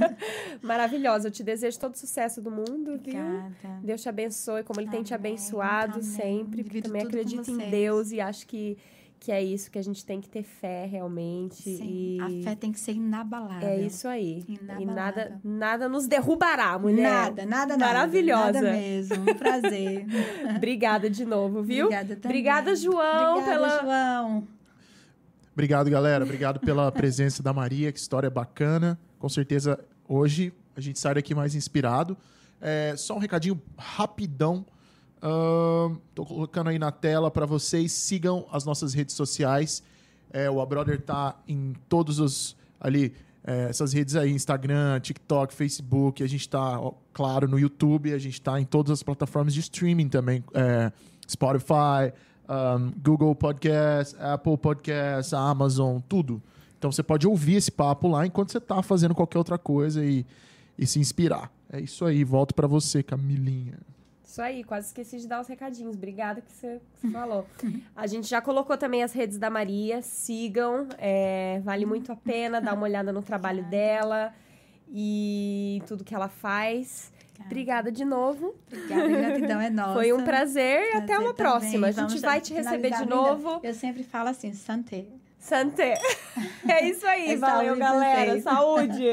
<laughs> Maravilhosa. Eu te desejo todo o sucesso do mundo, viu? Obrigada. Deus te abençoe, como Ele tem te Amém, abençoado amém. sempre. Porque também acredito em. Deus e acho que, que é isso, que a gente tem que ter fé realmente. Sim, e a fé tem que ser inabalável. é isso aí. E Inabalável. nada, nada nos derrubará, mulher. Nada, nada, nada. Maravilhosa. Nada mesmo. Um prazer. <laughs> Obrigada de novo, viu? Obrigada também. Obrigada, João, Obrigada, pela. João. Obrigado, galera. Obrigado pela presença da Maria. Que história bacana. Com certeza, hoje a gente sai daqui mais inspirado. É, só um recadinho rapidão. Tô colocando aí na tela para vocês. Sigam as nossas redes sociais. É, o A Brother tá em todos os ali é, essas redes aí, Instagram, TikTok, Facebook. A gente está, claro, no YouTube. A gente está em todas as plataformas de streaming também. É, Spotify, um, Google Podcast, Apple Podcast, Amazon, tudo. Então você pode ouvir esse papo lá enquanto você está fazendo qualquer outra coisa e, e se inspirar. É isso aí. Volto para você, Camilinha. Isso aí, quase esqueci de dar os recadinhos. Obrigada que você, você <laughs> falou. A gente já colocou também as redes da Maria. Sigam, é, vale muito a pena dar uma olhada no <laughs> trabalho dela e tudo que ela faz. Obrigada de novo. Obrigada, gratidão é <laughs> nossa. Foi um prazer, e até uma também. próxima. A gente Vamos vai te receber de novo. Eu sempre falo assim, santé. Santé. É isso aí, É valeu, galera. vocês. Saúde.